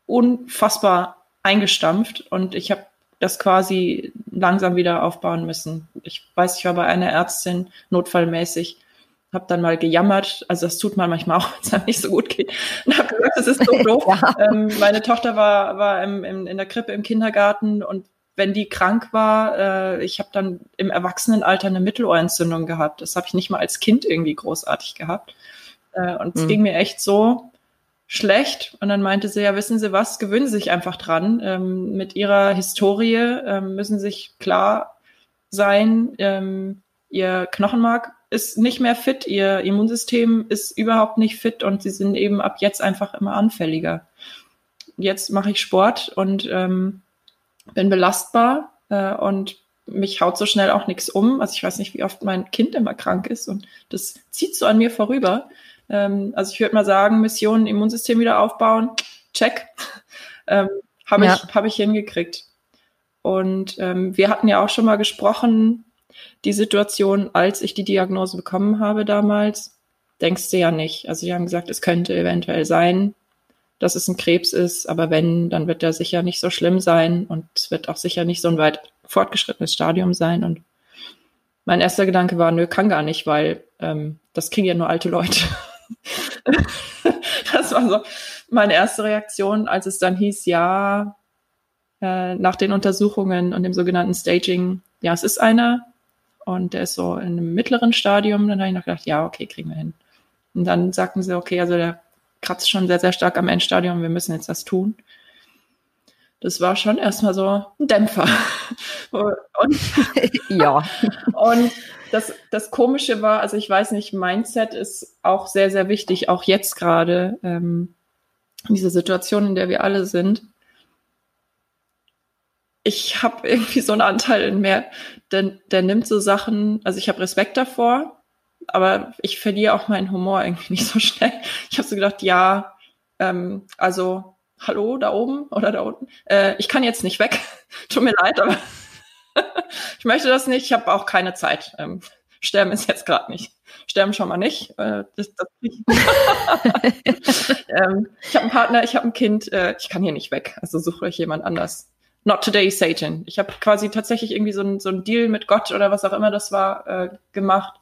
unfassbar eingestampft und ich habe das quasi langsam wieder aufbauen müssen. Ich weiß, ich war bei einer Ärztin notfallmäßig habe dann mal gejammert, also das tut man manchmal auch, (laughs) wenn es einem nicht so gut geht, und habe gesagt, das ist so (laughs) doof. ja. ähm, meine Tochter war, war im, im, in der Krippe im Kindergarten und wenn die krank war, äh, ich habe dann im Erwachsenenalter eine Mittelohrentzündung gehabt. Das habe ich nicht mal als Kind irgendwie großartig gehabt. Äh, und es mhm. ging mir echt so schlecht. Und dann meinte sie, ja, wissen Sie was, gewöhnen Sie sich einfach dran. Ähm, mit Ihrer Historie ähm, müssen Sie sich klar sein, ähm, Ihr Knochenmark ist nicht mehr fit, ihr Immunsystem ist überhaupt nicht fit und sie sind eben ab jetzt einfach immer anfälliger. Jetzt mache ich Sport und ähm, bin belastbar äh, und mich haut so schnell auch nichts um. Also ich weiß nicht, wie oft mein Kind immer krank ist und das zieht so an mir vorüber. Ähm, also ich würde mal sagen, Mission Immunsystem wieder aufbauen, check. (laughs) ähm, Habe ja. ich, hab ich hingekriegt. Und ähm, wir hatten ja auch schon mal gesprochen, die Situation, als ich die Diagnose bekommen habe damals, denkst du ja nicht. Also die haben gesagt, es könnte eventuell sein, dass es ein Krebs ist, aber wenn, dann wird der sicher nicht so schlimm sein und es wird auch sicher nicht so ein weit fortgeschrittenes Stadium sein. Und mein erster Gedanke war, nö, kann gar nicht, weil ähm, das kriegen ja nur alte Leute. (laughs) das war so meine erste Reaktion, als es dann hieß, ja, äh, nach den Untersuchungen und dem sogenannten Staging, ja, es ist einer, und der ist so in einem mittleren Stadium. Dann habe ich noch gedacht, ja, okay, kriegen wir hin. Und dann sagten sie, okay, also der kratzt schon sehr, sehr stark am Endstadium, wir müssen jetzt das tun. Das war schon erstmal so ein Dämpfer. (laughs) und, (laughs) ja. Und das, das Komische war, also ich weiß nicht, Mindset ist auch sehr, sehr wichtig, auch jetzt gerade, ähm, in dieser Situation, in der wir alle sind ich habe (laughs) irgendwie so einen Anteil in mir, der, der nimmt so Sachen, also ich habe Respekt davor, aber ich verliere auch meinen Humor irgendwie (laughs) nicht so schnell. Ich habe so gedacht, ja, ähm, also hallo da oben oder da unten. Äh, ich kann jetzt nicht weg. (laughs) Tut mir leid, aber ich möchte das nicht. Ich habe auch keine Zeit. Ähm, sterben ist jetzt gerade nicht. Sterben schon mal nicht. Äh, das, das nicht. ähm, ich habe einen Partner, ich habe ein Kind. Äh, ich kann hier nicht weg. Also sucht euch jemand anders. Not today, Satan. Ich habe quasi tatsächlich irgendwie so ein, so ein Deal mit Gott oder was auch immer das war äh, gemacht.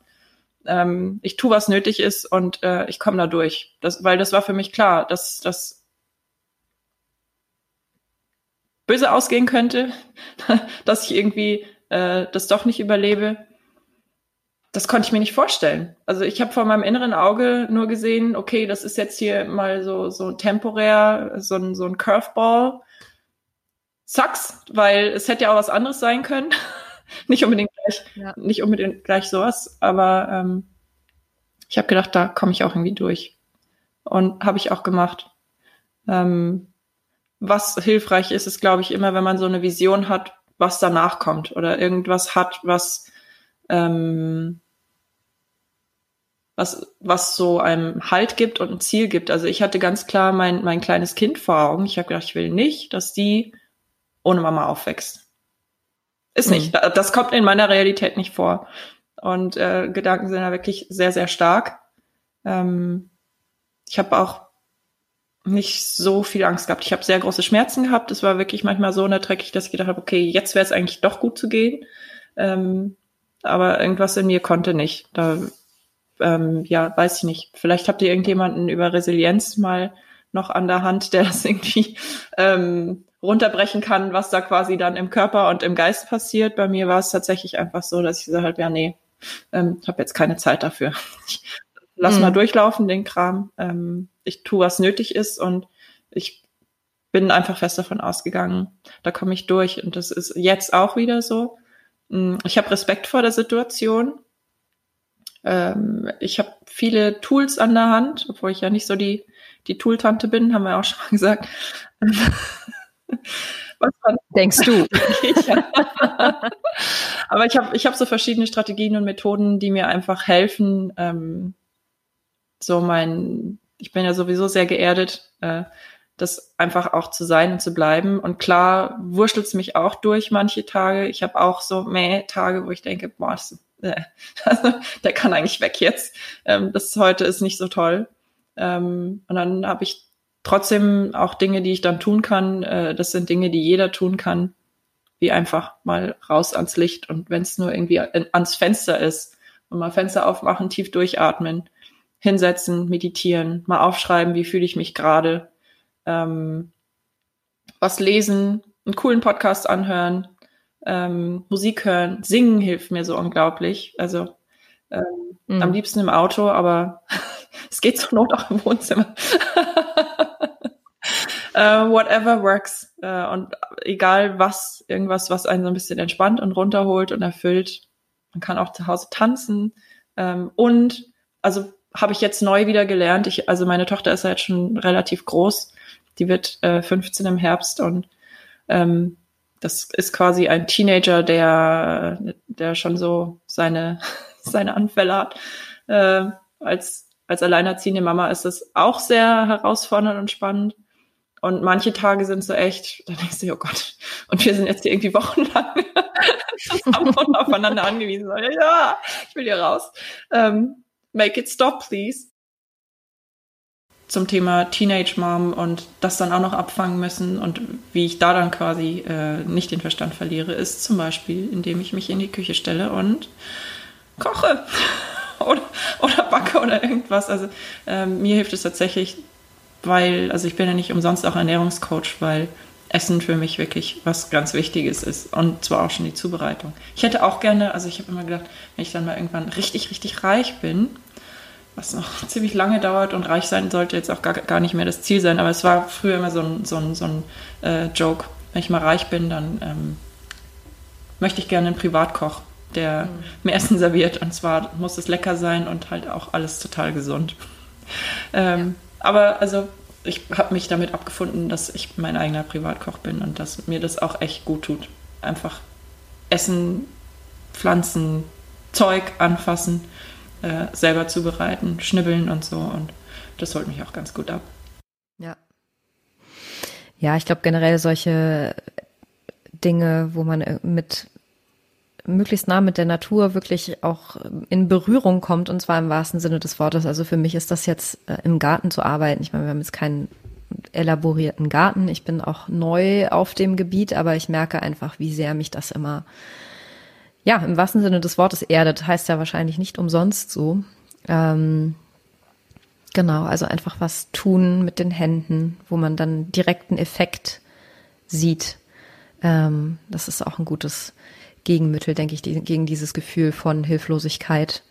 Ähm, ich tu, was nötig ist und äh, ich komme da durch. Das, weil das war für mich klar, dass das böse ausgehen könnte, (laughs) dass ich irgendwie äh, das doch nicht überlebe. Das konnte ich mir nicht vorstellen. Also ich habe vor meinem inneren Auge nur gesehen, okay, das ist jetzt hier mal so so temporär so ein so ein Curveball. Sucks, weil es hätte ja auch was anderes sein können. (laughs) nicht unbedingt gleich, ja. nicht unbedingt gleich sowas, aber ähm, ich habe gedacht, da komme ich auch irgendwie durch. Und habe ich auch gemacht. Ähm, was hilfreich ist, ist, glaube ich, immer, wenn man so eine Vision hat, was danach kommt oder irgendwas hat, was ähm, was, was so einem Halt gibt und ein Ziel gibt. Also ich hatte ganz klar mein, mein kleines Kind vor Augen. Ich habe gedacht, ich will nicht, dass die ohne Mama aufwächst. Ist nicht. Mhm. Das kommt in meiner Realität nicht vor. Und äh, Gedanken sind da wirklich sehr, sehr stark. Ähm, ich habe auch nicht so viel Angst gehabt. Ich habe sehr große Schmerzen gehabt. Es war wirklich manchmal so unerträglich, dass ich gedacht habe, okay, jetzt wäre es eigentlich doch gut zu gehen. Ähm, aber irgendwas in mir konnte nicht. Da, ähm, ja, weiß ich nicht. Vielleicht habt ihr irgendjemanden über Resilienz mal noch an der Hand, der das irgendwie ähm, runterbrechen kann, was da quasi dann im Körper und im Geist passiert. Bei mir war es tatsächlich einfach so, dass ich gesagt habe, ja, nee, ähm, habe jetzt keine Zeit dafür. Ich lass mhm. mal durchlaufen, den Kram. Ähm, ich tue, was nötig ist und ich bin einfach fest davon ausgegangen, da komme ich durch. Und das ist jetzt auch wieder so. Mm, ich habe Respekt vor der Situation. Ähm, ich habe viele Tools an der Hand, obwohl ich ja nicht so die, die Tool-Tante bin, haben wir auch schon mal gesagt. (laughs) Was denkst du? (laughs) Aber ich habe ich hab so verschiedene Strategien und Methoden, die mir einfach helfen, ähm, so mein, ich bin ja sowieso sehr geerdet, äh, das einfach auch zu sein und zu bleiben. Und klar wurschtelt es mich auch durch manche Tage. Ich habe auch so mehr Tage, wo ich denke, boah, das, äh, (laughs) der kann eigentlich weg jetzt. Ähm, das heute ist nicht so toll. Ähm, und dann habe ich trotzdem auch Dinge, die ich dann tun kann. Äh, das sind Dinge, die jeder tun kann, wie einfach mal raus ans Licht und wenn es nur irgendwie ans Fenster ist und mal Fenster aufmachen, tief durchatmen, hinsetzen, meditieren, mal aufschreiben, wie fühle ich mich gerade, ähm, was lesen, einen coolen Podcast anhören, ähm, Musik hören, singen hilft mir so unglaublich. Also ähm, mhm. am liebsten im Auto, aber (laughs) es geht zur Not auch im Wohnzimmer. uh, (laughs) whatever works. Uh, und egal was, irgendwas, was einen so ein bisschen entspannt und runterholt und erfüllt. Man kann auch zu Hause tanzen. Um, ähm, und also habe ich jetzt neu wieder gelernt. Ich, also meine Tochter ist ja jetzt schon relativ groß. Die wird äh, 15 im Herbst und ähm, das ist quasi ein Teenager, der, der schon so seine, (laughs) seine Anfälle hat. Äh, als, als alleinerziehende Mama ist das auch sehr herausfordernd und spannend. Und manche Tage sind so echt, da denkst du, oh Gott, und wir sind jetzt hier irgendwie wochenlang und aufeinander angewiesen. Ja, ich will hier raus. Ähm, make it stop, please. Zum Thema Teenage Mom und das dann auch noch abfangen müssen und wie ich da dann quasi äh, nicht den Verstand verliere, ist zum Beispiel, indem ich mich in die Küche stelle und koche (laughs) oder, oder backe oder irgendwas. Also ähm, mir hilft es tatsächlich, weil, also ich bin ja nicht umsonst auch Ernährungscoach, weil Essen für mich wirklich was ganz Wichtiges ist und zwar auch schon die Zubereitung. Ich hätte auch gerne, also ich habe immer gedacht, wenn ich dann mal irgendwann richtig, richtig reich bin, was noch (laughs) ziemlich lange dauert und reich sein sollte jetzt auch gar, gar nicht mehr das Ziel sein, aber es war früher immer so ein, so ein, so ein äh, Joke. Wenn ich mal reich bin, dann ähm, möchte ich gerne einen Privatkoch, der mhm. mir Essen serviert und zwar muss es lecker sein und halt auch alles total gesund. Ähm, ja aber also ich habe mich damit abgefunden, dass ich mein eigener Privatkoch bin und dass mir das auch echt gut tut. Einfach Essen, Pflanzen, Zeug anfassen. äh, selber zubereiten, schnibbeln und so. Und das holt mich auch ganz gut ab. Ja. Ja, ich glaube generell solche Dinge, wo man äh, mit möglichst nah mit der Natur wirklich auch in Berührung kommt und zwar im wahrsten Sinne des Wortes. Also für mich ist das jetzt äh, im Garten zu arbeiten. Ich meine, wir haben jetzt keinen elaborierten Garten. Ich bin auch neu auf dem Gebiet, aber ich merke einfach, wie sehr mich das immer, ja, im wahrsten Sinne des Wortes erdet. Heißt ja wahrscheinlich nicht umsonst so. Ähm, genau, also einfach was tun mit den Händen, wo man dann direkten Effekt sieht. Ähm, das ist auch ein gutes Gegenmittel, denke ich, die, gegen dieses Gefühl von Hilflosigkeit,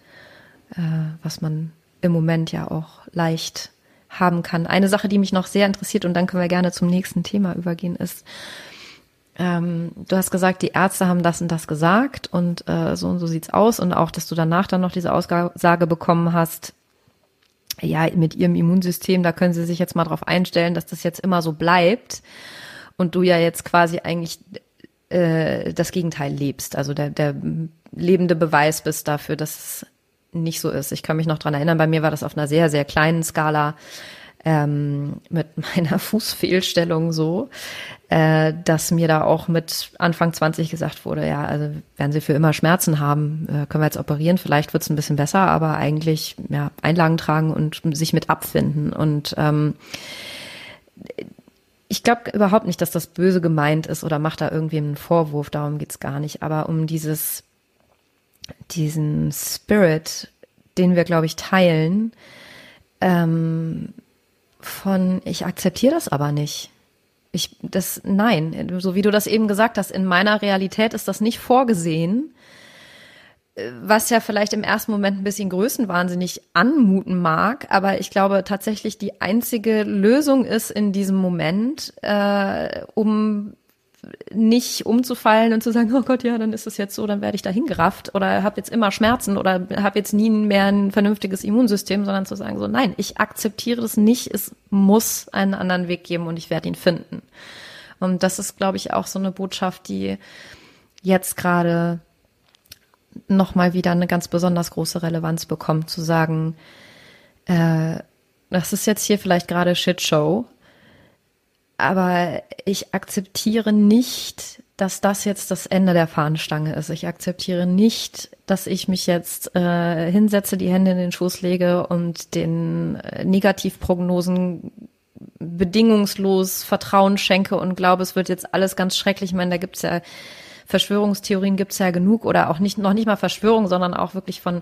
äh, was man im Moment ja auch leicht haben kann. Eine Sache, die mich noch sehr interessiert, und dann können wir gerne zum nächsten Thema übergehen, ist, ähm, du hast gesagt, die Ärzte haben das und das gesagt und äh, so und so sieht's aus und auch, dass du danach dann noch diese Aussage bekommen hast, ja, mit ihrem Immunsystem, da können sie sich jetzt mal drauf einstellen, dass das jetzt immer so bleibt und du ja jetzt quasi eigentlich äh, das Gegenteil lebst, also der, der lebende Beweis bist dafür, dass es nicht so ist. Ich kann mich noch dran erinnern, bei mir war das auf einer sehr, sehr kleinen Skala ähm, mit (laughs) meiner Fußfehlstellung so, äh, dass mir da auch mit Anfang 20 gesagt wurde, ja, also werden Sie für immer Schmerzen haben, äh, können wir jetzt operieren, vielleicht wird es ein bisschen besser, aber eigentlich ja Einlagen tragen und sich mit abfinden. Und ähm, ich glaube überhaupt nicht, dass das böse gemeint ist oder macht da irgendwie einen Vorwurf, darum geht's gar nicht. Aber um dieses, diesen Spirit, den wir, glaube ich, teilen, ähm, von ich akzeptiere das aber nicht. Ich, das, nein, so wie du das eben gesagt hast, in meiner Realität ist das nicht vorgesehen was ja vielleicht im ersten Moment ein bisschen größenwahnsinnig anmuten mag, aber ich glaube tatsächlich die einzige Lösung ist in diesem Moment, äh, um nicht umzufallen und zu sagen, oh Gott, ja, dann ist es jetzt so, dann werde ich da hingerafft oder habe jetzt immer Schmerzen oder habe jetzt nie mehr ein vernünftiges Immunsystem, sondern zu sagen, so nein, ich akzeptiere das nicht, es muss einen anderen Weg geben und ich werde ihn finden. Und das ist, glaube ich, auch so eine Botschaft, die jetzt gerade nochmal wieder eine ganz besonders große Relevanz bekommt, zu sagen, äh, das ist jetzt hier vielleicht gerade Shitshow, aber ich akzeptiere nicht, dass das jetzt das Ende der Fahnenstange ist. Ich akzeptiere nicht, dass ich mich jetzt äh, hinsetze, die Hände in den Schoß lege und den äh, Negativprognosen bedingungslos Vertrauen schenke und glaube, es wird jetzt alles ganz schrecklich. Ich meine, da gibt's ja Verschwörungstheorien gibt's ja genug oder auch nicht, noch nicht mal Verschwörung, sondern auch wirklich von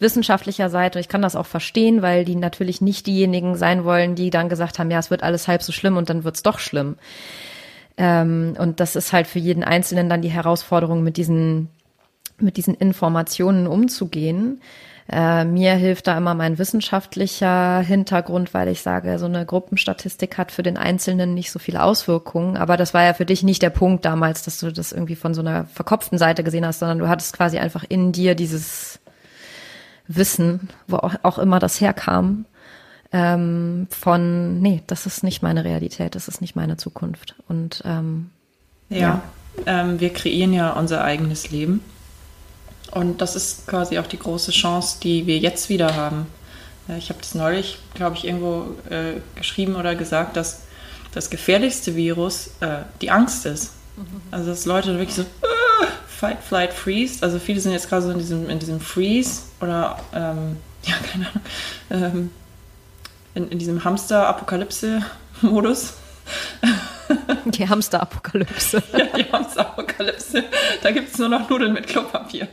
wissenschaftlicher Seite. Ich kann das auch verstehen, weil die natürlich nicht diejenigen sein wollen, die dann gesagt haben, ja, es wird alles halb so schlimm und dann wird's doch schlimm. Ähm, und das ist halt für jeden Einzelnen dann die Herausforderung, mit diesen, mit diesen Informationen umzugehen. Äh, mir hilft da immer mein wissenschaftlicher Hintergrund, weil ich sage, so eine Gruppenstatistik hat für den Einzelnen nicht so viele Auswirkungen. Aber das war ja für dich nicht der Punkt damals, dass du das irgendwie von so einer verkopften Seite gesehen hast, sondern du hattest quasi einfach in dir dieses Wissen, wo auch, auch immer das herkam, ähm, von, nee, das ist nicht meine Realität, das ist nicht meine Zukunft. Und ähm, ja, ja. Ähm, wir kreieren ja unser eigenes Leben. Und das ist quasi auch die große Chance, die wir jetzt wieder haben. Ich habe das neulich, glaube ich, irgendwo äh, geschrieben oder gesagt, dass das gefährlichste Virus äh, die Angst ist. Also dass Leute wirklich so äh, Fight, Flight, Freeze. Also viele sind jetzt gerade so in diesem, in diesem Freeze oder ähm, (laughs) ja, keine Ahnung, ähm, in, in diesem Hamster-Apokalypse-Modus. (laughs) Die Hamster-Apokalypse. Ja, die Hamster-Apokalypse. Da gibt es nur noch Nudeln mit Klopapier. (laughs)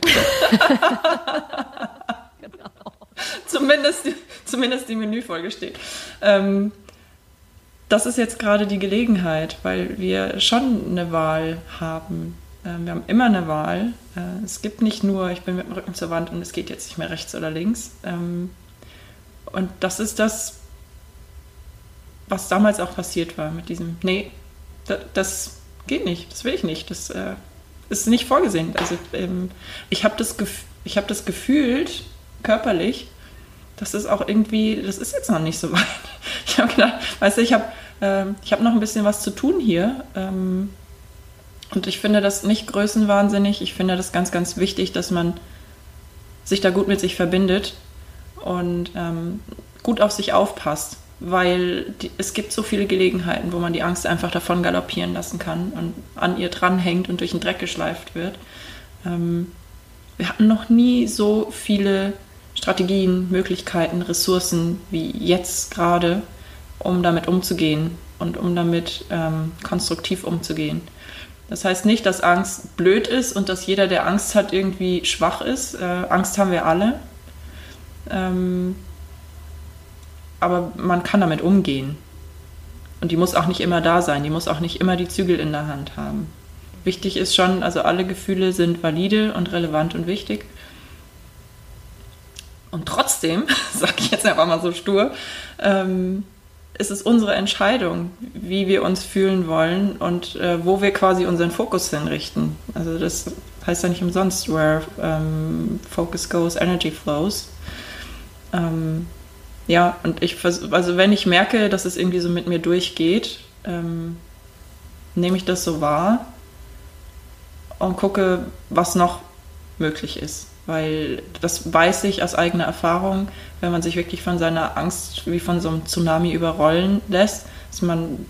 genau. Zumindest, zumindest die Menüfolge steht. Ähm, das ist jetzt gerade die Gelegenheit, weil wir schon eine Wahl haben. Ähm, wir haben immer eine Wahl. Äh, es gibt nicht nur, ich bin mit dem Rücken zur Wand und es geht jetzt nicht mehr rechts oder links. Ähm, und das ist das, was damals auch passiert war mit diesem, nee, das, das geht nicht, das will ich nicht, das äh, ist nicht vorgesehen. Also ähm, ich habe das, ich hab das gefühlt, körperlich, das ist auch irgendwie, das ist jetzt noch nicht so (laughs) weit. Ich habe gedacht, weißt du, ich habe äh, hab noch ein bisschen was zu tun hier. Ähm, und ich finde das nicht größenwahnsinnig. Ich finde das ganz, ganz wichtig, dass man sich da gut mit sich verbindet und ähm, gut auf sich aufpasst, weil die, es gibt so viele Gelegenheiten, wo man die Angst einfach davon galoppieren lassen kann und an ihr dranhängt und durch den Dreck geschleift wird. Ähm, wir hatten noch nie so viele Strategien, Möglichkeiten, Ressourcen wie jetzt gerade, um damit umzugehen und um damit ähm, konstruktiv umzugehen. Das heißt nicht, dass Angst blöd ist und dass jeder, der Angst hat, irgendwie schwach ist. Äh, Angst haben wir alle. Ähm, aber man kann damit umgehen. Und die muss auch nicht immer da sein, die muss auch nicht immer die Zügel in der Hand haben. Wichtig ist schon, also alle Gefühle sind valide und relevant und wichtig. Und trotzdem, (laughs) sage ich jetzt einfach mal so stur, ähm, ist es unsere Entscheidung, wie wir uns fühlen wollen und äh, wo wir quasi unseren Fokus hinrichten. Also das heißt ja nicht umsonst, where um, focus goes, energy flows. Ähm, ja, und ich also wenn ich merke, dass es irgendwie so mit mir durchgeht, ähm, nehme ich das so wahr und gucke, was noch möglich ist. Weil das weiß ich aus eigener Erfahrung, wenn man sich wirklich von seiner Angst wie von so einem Tsunami überrollen lässt, ist man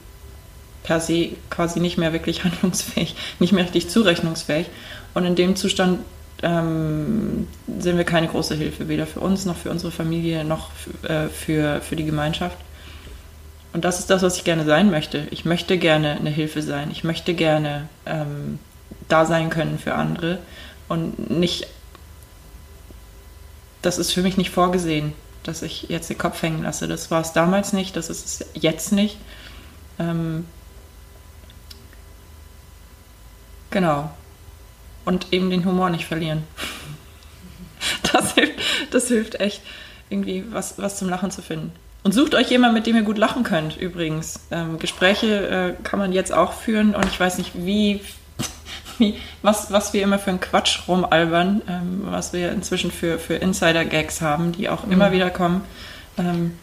per se quasi nicht mehr wirklich (laughs) handlungsfähig, nicht mehr richtig zurechnungsfähig. Und in dem Zustand ähm, sind wir keine große Hilfe, weder für uns noch für unsere Familie noch äh, für, für die Gemeinschaft. Und das ist das, was ich gerne sein möchte. Ich möchte gerne eine Hilfe sein. Ich möchte gerne ähm, da sein können für andere und nicht, das ist für mich nicht vorgesehen, dass ich jetzt den Kopf hängen lasse. Das war es damals nicht, das ist es jetzt nicht. Ähm, genau und eben den Humor nicht verlieren. Das hilft, das hilft echt, irgendwie was, was zum Lachen zu finden. Und sucht euch jemanden, mit dem ihr gut lachen könnt, übrigens. Ähm, Gespräche äh, kann man jetzt auch führen und ich weiß nicht, wie, wie was, was wir immer für einen Quatsch rumalbern, ähm, was wir inzwischen für, für Insider-Gags haben, die auch mhm. immer wieder kommen. Ähm,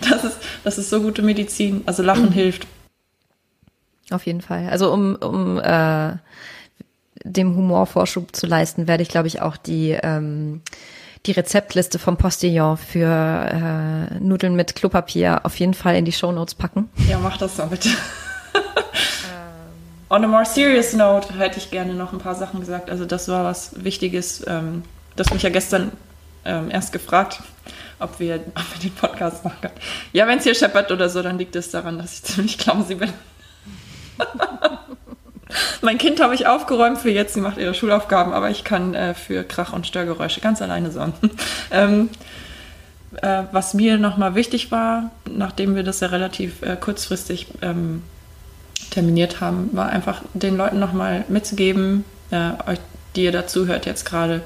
das, ist, das ist so gute Medizin. Also Lachen mhm. hilft. Auf jeden Fall. Also um, um äh dem Humorvorschub zu leisten, werde ich, glaube ich, auch die, ähm, die Rezeptliste vom Postillon für äh, Nudeln mit Klopapier auf jeden Fall in die Shownotes packen. Ja, mach das doch bitte. (laughs) On a more serious note hätte ich gerne noch ein paar Sachen gesagt. Also das war was Wichtiges. Ähm, das mich ja gestern ähm, erst gefragt, ob wir, ob wir den Podcast machen können. Ja, wenn es hier scheppert oder so, dann liegt es daran, dass ich (laughs) ziemlich clumsy bin. (laughs) mein Kind habe ich aufgeräumt für jetzt, sie macht ihre Schulaufgaben, aber ich kann äh, für Krach und Störgeräusche ganz alleine sorgen. (laughs) ähm, äh, was mir nochmal wichtig war, nachdem wir das ja relativ äh, kurzfristig ähm, terminiert haben, war einfach den Leuten nochmal mitzugeben, äh, euch, die ihr dazu hört jetzt gerade,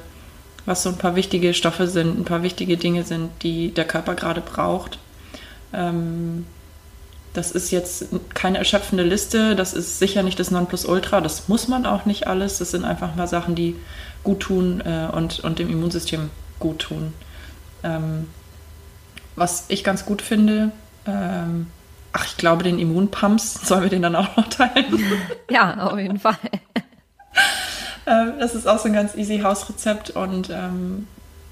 was so ein paar wichtige Stoffe sind, ein paar wichtige Dinge sind, die der Körper gerade braucht. Ähm, das ist jetzt keine erschöpfende Liste, das ist sicher nicht das Nonplusultra, das muss man auch nicht alles. Das sind einfach mal Sachen, die gut tun äh, und, und dem Immunsystem gut tun. Ähm, was ich ganz gut finde, ähm, ach, ich glaube, den Immunpumps, (laughs) sollen wir den dann auch noch teilen? (laughs) Ja, auf jeden Fall. (laughs) äh, das ist auch so ein ganz easy Hausrezept und ähm,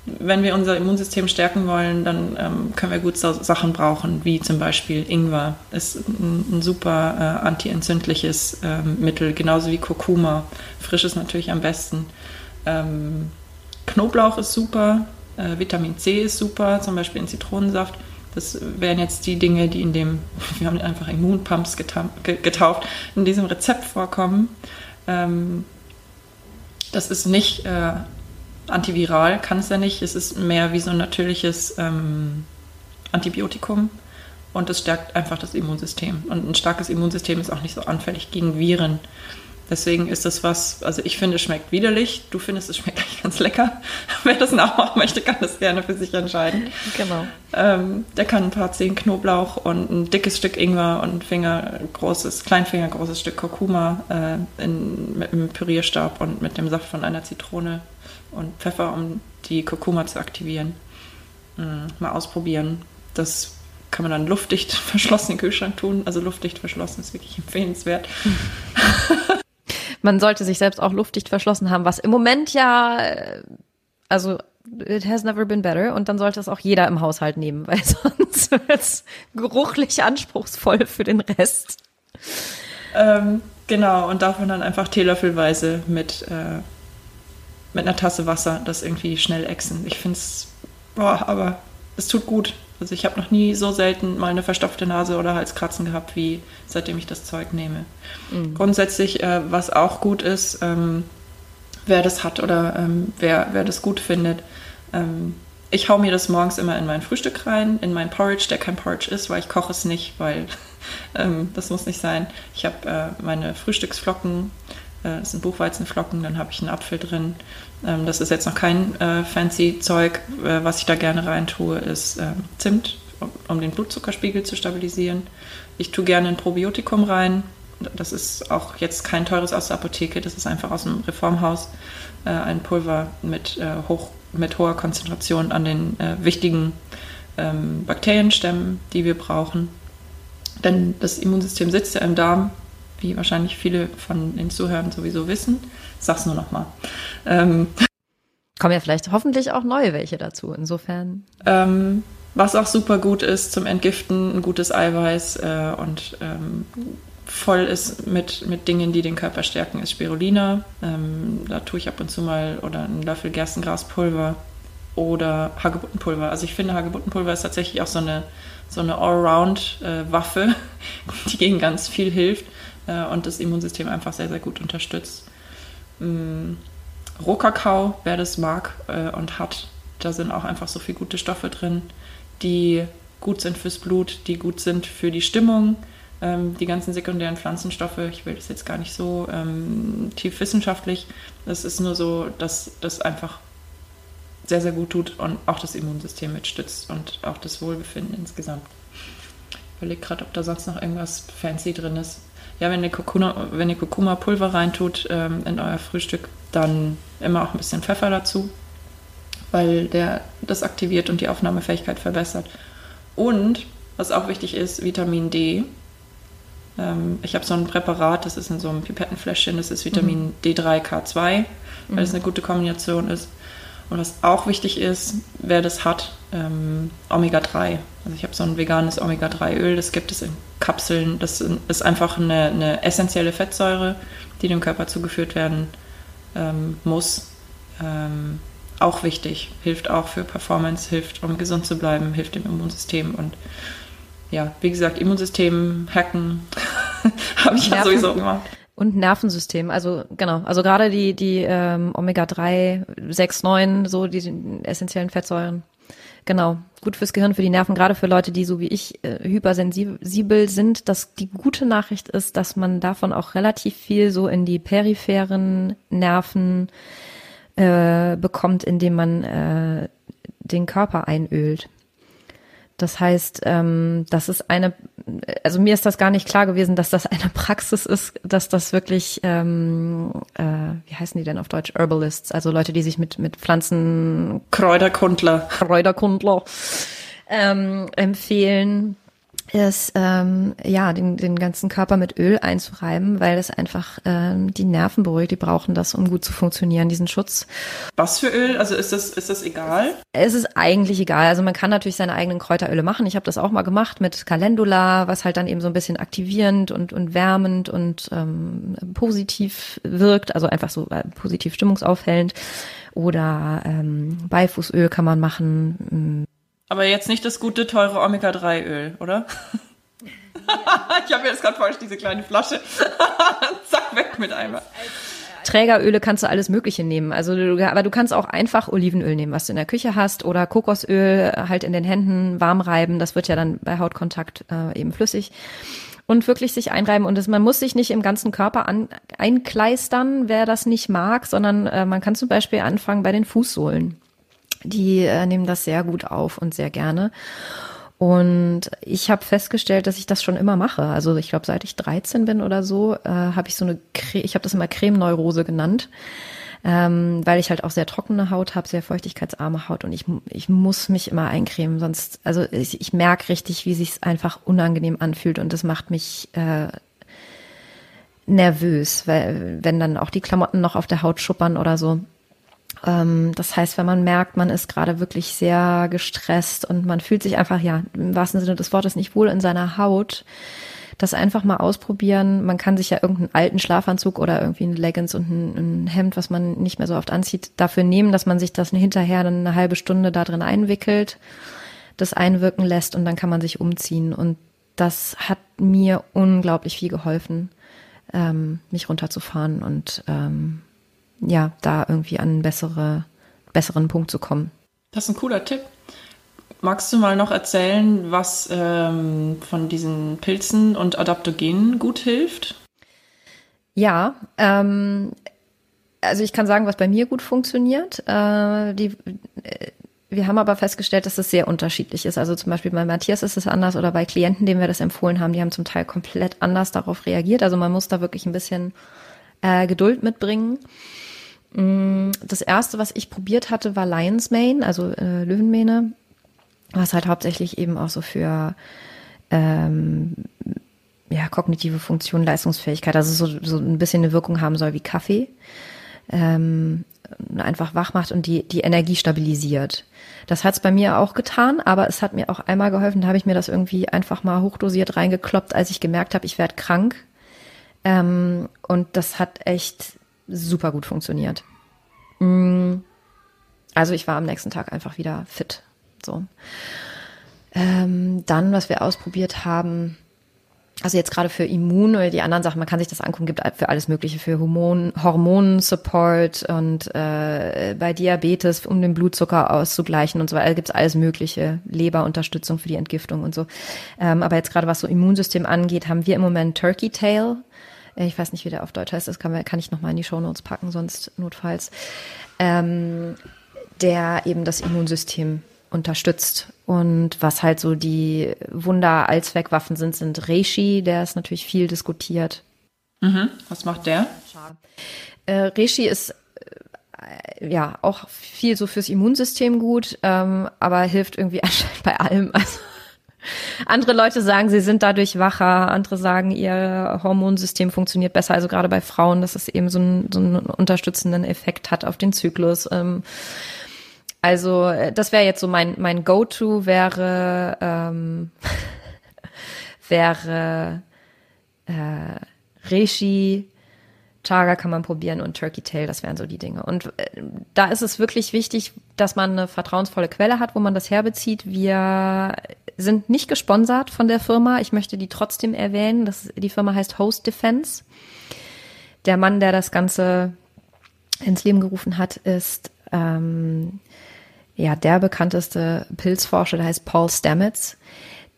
wenn wir unser Immunsystem stärken wollen, dann ähm, können wir gut so Sachen brauchen, wie zum Beispiel Ingwer. Ist ein, ein super äh, antientzündliches ähm, Mittel, genauso wie Kurkuma. Frisch ist natürlich am besten. Ähm, Knoblauch ist super, äh, Vitamin C ist super, zum Beispiel in Zitronensaft. Das wären jetzt die Dinge, die in dem, (laughs) wir haben einfach Immunpumps getauft, in diesem Rezept vorkommen. Ähm, das ist nicht äh, antiviral kann es ja nicht. Es ist mehr wie so ein natürliches ähm, Antibiotikum und es stärkt einfach das Immunsystem. Und ein starkes Immunsystem ist auch nicht so anfällig gegen Viren. Deswegen ist das was, also ich finde, es schmeckt widerlich. Du findest, es schmeckt (laughs) eigentlich ganz lecker. Wer das nachmachen möchte, kann das gerne für sich entscheiden. Genau. Ähm, der kann ein paar Zehen Knoblauch und ein dickes Stück Ingwer und ein Finger großes, Kleinfinger großes Stück Kurkuma äh, in, mit einem Pürierstab und mit dem Saft von einer Zitrone und Pfeffer, um die Kurkuma zu aktivieren. Mhm, mal ausprobieren. Das kann man dann luftdicht (laughs) verschlossen in den Kühlschrank tun. Also luftdicht verschlossen ist wirklich (laughs) empfehlenswert. Man sollte sich selbst auch luftdicht verschlossen haben, was im Moment ja, äh, also it has never been better. Und dann sollte es auch jeder im Haushalt nehmen, weil (laughs) sonst wird es geruchlich anspruchsvoll für den Rest. Ähm, genau, und davon dann einfach teelöffelweise mit, äh, mit einer Tasse Wasser das irgendwie schnell exen. Ich finde es, boah, aber es tut gut. Also ich habe noch nie so selten mal eine verstopfte Nase oder Halskratzen gehabt, wie seitdem ich das Zeug nehme. Mhm. Grundsätzlich, äh, was auch gut ist, ähm, wer das hat oder ähm, wer, wer das gut findet. Ähm, ich hau mir das morgens immer in mein Frühstück rein, in mein Porridge, der kein Porridge ist, weil ich koche es nicht, weil (laughs) ähm, das muss nicht sein. Ich habe äh, meine Frühstücksflocken, das sind Buchweizenflocken, dann habe ich einen Apfel drin. Ähm, das ist jetzt noch kein äh, fancy Zeug. Äh, was ich da gerne rein tue, ist ähm, Zimt, um, den Blutzuckerspiegel zu stabilisieren. Ich tue gerne ein Probiotikum rein, das ist auch jetzt kein teures aus der Apotheke, das ist einfach aus dem Reformhaus äh, ein Pulver mit, äh, hoch, mit hoher Konzentration an den äh, wichtigen ähm, Bakterienstämmen, die wir brauchen. Denn das Immunsystem sitzt ja im Darm, wie wahrscheinlich viele von den Zuhörern sowieso wissen. Ich sag's nur nochmal. Ähm, Kommen ja vielleicht hoffentlich auch neue welche dazu, insofern. Ähm, was auch super gut ist zum Entgiften, ein gutes Eiweiß äh, und ähm, voll ist mit, mit Dingen, die den Körper stärken, ist Spirulina. Ähm, da tue ich ab und zu mal oder einen Löffel Gerstengraspulver oder Hagebuttenpulver. Also ich finde, Hagebuttenpulver ist tatsächlich auch so eine, so eine Allround-Waffe, äh, (laughs) die gegen ganz viel hilft äh, und das Immunsystem einfach sehr, sehr gut unterstützt. Ähm, Rohkakao, wer das mag äh, und hat, da sind auch einfach so viele gute Stoffe drin, die gut sind fürs Blut, die gut sind für die Stimmung, ähm, die ganzen sekundären Pflanzenstoffe, ich will das jetzt gar nicht so ähm, tief wissenschaftlich, das ist nur so, dass das einfach sehr, sehr gut tut und auch das Immunsystem mitstützt und auch das Wohlbefinden insgesamt. Ich überlege gerade, ob da sonst noch irgendwas fancy drin ist. Ja, wenn ihr Kurkuma, wenn ihr Kurkuma-Pulver reintut ähm, in euer Frühstück, dann immer auch ein bisschen Pfeffer dazu, weil der das aktiviert und die Aufnahmefähigkeit verbessert. Und, was auch wichtig ist, Vitamin D. Ähm, ich habe so ein Präparat, das ist in so einem Pipettenfläschchen, das ist Vitamin mhm. D3K2, weil mhm. es eine gute Kombination ist. Und was auch wichtig ist, wer das hat, ähm, Omega-3. Also ich habe so ein veganes Omega-3-Öl, das gibt es in Kapseln. Das ist einfach eine, eine, essentielle Fettsäure, die dem Körper zugeführt werden ähm, muss. Ähm, auch wichtig, hilft auch für Performance, hilft, um gesund zu bleiben, hilft dem Immunsystem und ja, wie gesagt, Immunsystem hacken (laughs) habe ich ja sowieso gemacht. Und Nervensystem, also genau, also gerade die, die ähm, Omega-3, 6, 9, so die essentiellen Fettsäuren. Genau, gut fürs Gehirn, für die Nerven, gerade für Leute, die so wie ich äh, hypersensibel sind. Dass die gute Nachricht ist, dass man davon auch relativ viel so in die peripheren Nerven äh, bekommt, indem man äh, den Körper einölt. Das heißt, ähm, das ist eine, also mir ist das gar nicht klar gewesen, dass das eine Praxis ist, dass das wirklich, ähm, äh, wie heißen die denn auf Deutsch, Herbalists, also Leute, die sich mit mit Pflanzen Kräuterkundler, Kräuterkundler ähm, empfehlen ist, ähm, ja, den, den ganzen Körper mit Öl einzureiben, weil das einfach ähm, die Nerven beruhigt. Die brauchen das, um gut zu funktionieren, diesen Schutz. Was für Öl? Also ist das, ist das egal? Es ist eigentlich egal. Also man kann natürlich seine eigenen Kräuteröle machen. Ich habe das auch mal gemacht mit Calendula, was halt dann eben so ein bisschen aktivierend und, und wärmend und ähm, positiv wirkt, also einfach so äh, positiv stimmungsaufhellend. Oder ähm, Beifußöl kann man machen aber jetzt nicht das gute, teure Omega-3-Öl, oder? (laughs) ich habe mir jetzt gerade falsch diese kleine Flasche. (laughs) Zack, weg mit einmal. Trägeröle kannst du alles Mögliche nehmen. Also, du, aber du kannst auch einfach Olivenöl nehmen, was du in der Küche hast, oder Kokosöl halt in den Händen warm reiben. Das wird ja dann bei Hautkontakt äh, eben flüssig. Und wirklich sich einreiben. Und das, man muss sich nicht im ganzen Körper an, einkleistern, wer das nicht mag, sondern äh, man kann zum Beispiel anfangen bei den Fußsohlen die äh, nehmen das sehr gut auf und sehr gerne. Und ich habe festgestellt, dass ich das schon immer mache. Also ich glaube, seit ich 13 bin oder so, äh, habe ich so eine, Cre ich habe das immer Cremeneurose genannt, ähm, weil ich halt auch sehr trockene Haut habe, sehr feuchtigkeitsarme Haut und ich, ich muss mich immer eincremen, sonst, also ich, ich merke richtig, wie sich einfach unangenehm anfühlt und das macht mich äh, nervös, weil wenn dann auch die Klamotten noch auf der Haut schuppern oder so. Ähm, das heißt, wenn man merkt, man ist gerade wirklich sehr gestresst und man fühlt sich einfach, ja, im wahrsten Sinne des Wortes nicht wohl in seiner Haut, das einfach mal ausprobieren. Man kann sich ja irgendeinen alten Schlafanzug oder irgendwie ein Leggings und ein, ein, Hemd, was man nicht mehr so oft anzieht, dafür nehmen, dass man sich das hinterher dann eine halbe Stunde da drin einwickelt, das einwirken lässt und dann kann man sich umziehen. Und das hat mir unglaublich viel geholfen, ähm, mich runterzufahren und ähm, ja, da irgendwie an einen bessere, besseren Punkt zu kommen. Das ist ein cooler Tipp. Magst du mal noch erzählen, was ähm, von diesen Pilzen und Adaptogenen gut hilft? Ja, ähm, also ich kann sagen, was bei mir gut funktioniert. Äh, die, äh, wir haben aber festgestellt, dass es sehr unterschiedlich ist. Also zum Beispiel bei Matthias ist es anders oder bei Klienten, denen wir das empfohlen haben, die haben zum Teil komplett anders darauf reagiert. Also man muss da wirklich ein bisschen äh, Geduld mitbringen. Mm, das erste, was ich probiert hatte, war Lion's Mane, also äh, Löwenmähne was halt hauptsächlich eben auch so für ähm, ja, kognitive Funktion, Leistungsfähigkeit, also so, so ein bisschen eine Wirkung haben soll wie Kaffee. Ähm, einfach wach macht und die, die Energie stabilisiert. Das hat's bei mir auch getan, aber es hat mir auch einmal geholfen, da habe ich mir das irgendwie einfach mal hochdosiert reingekloppt, als ich gemerkt habe, ich werde krank. Ähm, und das hat echt super gut funktioniert. Mm. Also ich war am nächsten Tag einfach wieder fit. So. Ähm, dann, was wir ausprobiert haben, also jetzt gerade für Immun oder die anderen Sachen, man kann sich das angucken, gibt für alles Mögliche, für Hormon, Hormonsupport und äh, bei Diabetes, um den Blutzucker auszugleichen und so weiter, gibt es alles Mögliche, Leberunterstützung für die Entgiftung und so. Ähm, aber jetzt gerade was so Immunsystem angeht, haben wir im Moment Turkey Tail. Ich weiß nicht, wie der auf Deutsch heißt, das kann, kann ich nochmal in die Show Notes packen, sonst notfalls. Ähm, der eben das Immunsystem unterstützt. Und was halt so die Wunder-Allzweckwaffen sind, sind Reishi, der ist natürlich viel diskutiert. Mhm. Was macht der? Äh, Reishi ist äh, ja auch viel so fürs Immunsystem gut, ähm, aber hilft irgendwie (laughs) anscheinend bei allem. Also andere Leute sagen, sie sind dadurch wacher, andere sagen, ihr Hormonsystem funktioniert besser. Also gerade bei Frauen, dass es eben so, ein, so einen unterstützenden Effekt hat auf den Zyklus. Ähm, also äh, das wäre jetzt so mein mein Go-to wäre ähm, (laughs) wäre äh, Reishi, Chaga kann man probieren und Turkey Tail, das wären so die Dinge. Und äh, da ist es wirklich wichtig, dass man eine vertrauensvolle Quelle hat, wo man das herbezieht. Wir sind nicht gesponsert von der Firma. Ich möchte die trotzdem erwähnen. Das, die Firma heißt Host Defense. Der Mann, der das Ganze ins Leben gerufen hat, ist ähm, ja, der bekannteste Pilzforscher, der heißt Paul Stamets.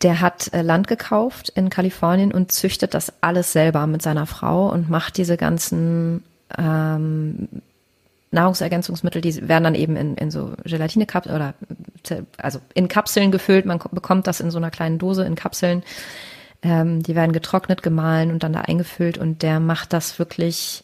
Der hat äh, Land gekauft in Kalifornien und züchtet das alles selber mit seiner Frau und macht diese ganzen ähm, Nahrungsergänzungsmittel, die werden dann eben in, in so Gelatinekapseln oder also in Kapseln gefüllt. Man bekommt das in so einer kleinen Dose in Kapseln. Ähm, die werden getrocknet, gemahlen und dann da eingefüllt und der macht das wirklich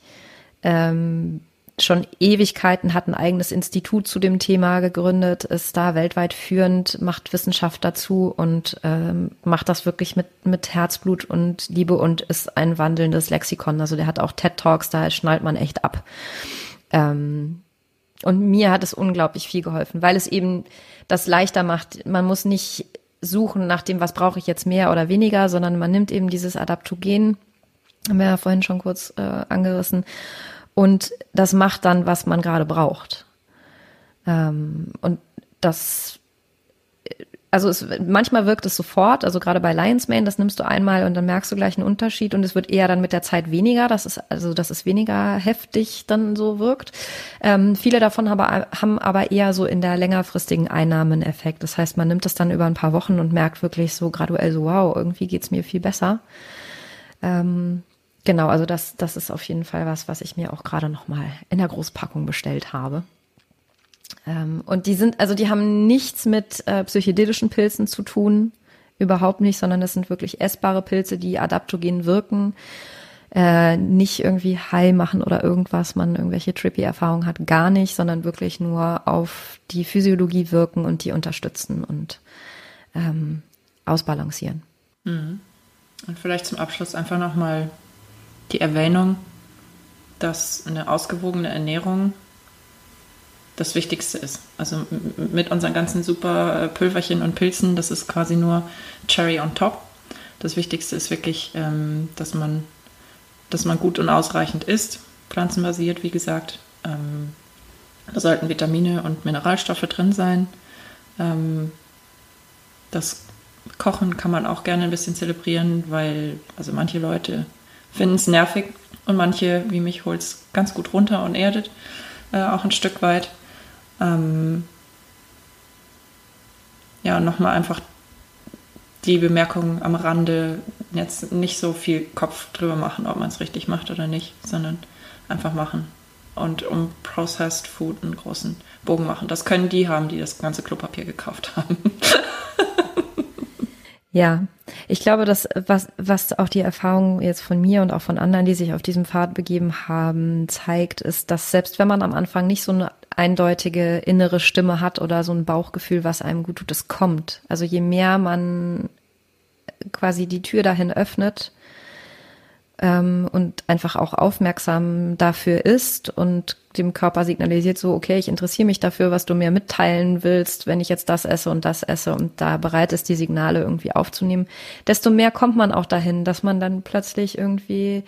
ähm, schon Ewigkeiten, hat ein eigenes Institut zu dem Thema gegründet, ist da weltweit führend, macht Wissenschaft dazu und ähm, macht das wirklich mit, mit Herzblut und Liebe und ist ein wandelndes Lexikon. Also der hat auch TED Talks, da schnallt man echt ab. Ähm, und mir hat es unglaublich viel geholfen, weil es eben das leichter macht. Man muss nicht suchen nach dem, was brauche ich jetzt mehr oder weniger, sondern man nimmt eben dieses Adaptogen, haben wir ja vorhin schon kurz äh, angerissen, und das macht dann, was man gerade braucht. Ähm, und das, also es, manchmal wirkt es sofort, also gerade bei Lions Mane, das nimmst du einmal und dann merkst du gleich einen Unterschied und es wird eher dann mit der Zeit weniger, das ist, also dass es weniger heftig dann so wirkt. Ähm, viele davon haben, haben aber eher so in der längerfristigen Einnahme einen Effekt. Das heißt, man nimmt es dann über ein paar Wochen und merkt wirklich so graduell so, wow, irgendwie geht's mir viel besser. Ähm, Genau, also das, das ist auf jeden Fall was, was ich mir auch gerade nochmal in der Großpackung bestellt habe. Ähm, und die sind, also die haben nichts mit äh, psychedelischen Pilzen zu tun, überhaupt nicht, sondern das sind wirklich essbare Pilze, die adaptogen wirken, äh, nicht irgendwie high machen oder irgendwas, man irgendwelche trippy Erfahrungen hat, gar nicht, sondern wirklich nur auf die Physiologie wirken und die unterstützen und ähm, ausbalancieren. Mhm. Und vielleicht zum Abschluss einfach nochmal die Erwähnung, dass eine ausgewogene Ernährung das Wichtigste ist. Also mit unseren ganzen super Pülverchen und Pilzen, das ist quasi nur Cherry on top. Das Wichtigste ist wirklich, ähm, dass man, dass man gut und ausreichend isst, pflanzenbasiert, wie gesagt. Ähm, da sollten Vitamine und Mineralstoffe drin sein. Ähm, das Kochen kann man auch gerne ein bisschen zelebrieren, weil also manche Leute finden es nervig und manche, wie mich, holt es ganz gut runter und erdet äh, auch ein Stück weit. Ähm, ja, nochmal einfach die Bemerkung am Rande, jetzt nicht so viel Kopf drüber machen, ob man es richtig macht oder nicht, sondern einfach machen. Und um Processed Food einen großen Bogen machen. Das können die haben, die das ganze Klopapier gekauft haben. (laughs) Ja, ich glaube, dass was, was auch die Erfahrung jetzt von mir und auch von anderen, die sich auf diesem Pfad begeben haben, zeigt, ist, dass selbst wenn man am Anfang nicht so eine eindeutige innere Stimme hat oder so ein Bauchgefühl, was einem gut tut, es kommt. Also je mehr man quasi die Tür dahin öffnet, ähm, und einfach auch aufmerksam dafür ist und dem Körper signalisiert so, okay, ich interessiere mich dafür, was du mir mitteilen willst, wenn ich jetzt das esse und das esse und da bereit ist, die Signale irgendwie aufzunehmen, desto mehr kommt man auch dahin, dass man dann plötzlich irgendwie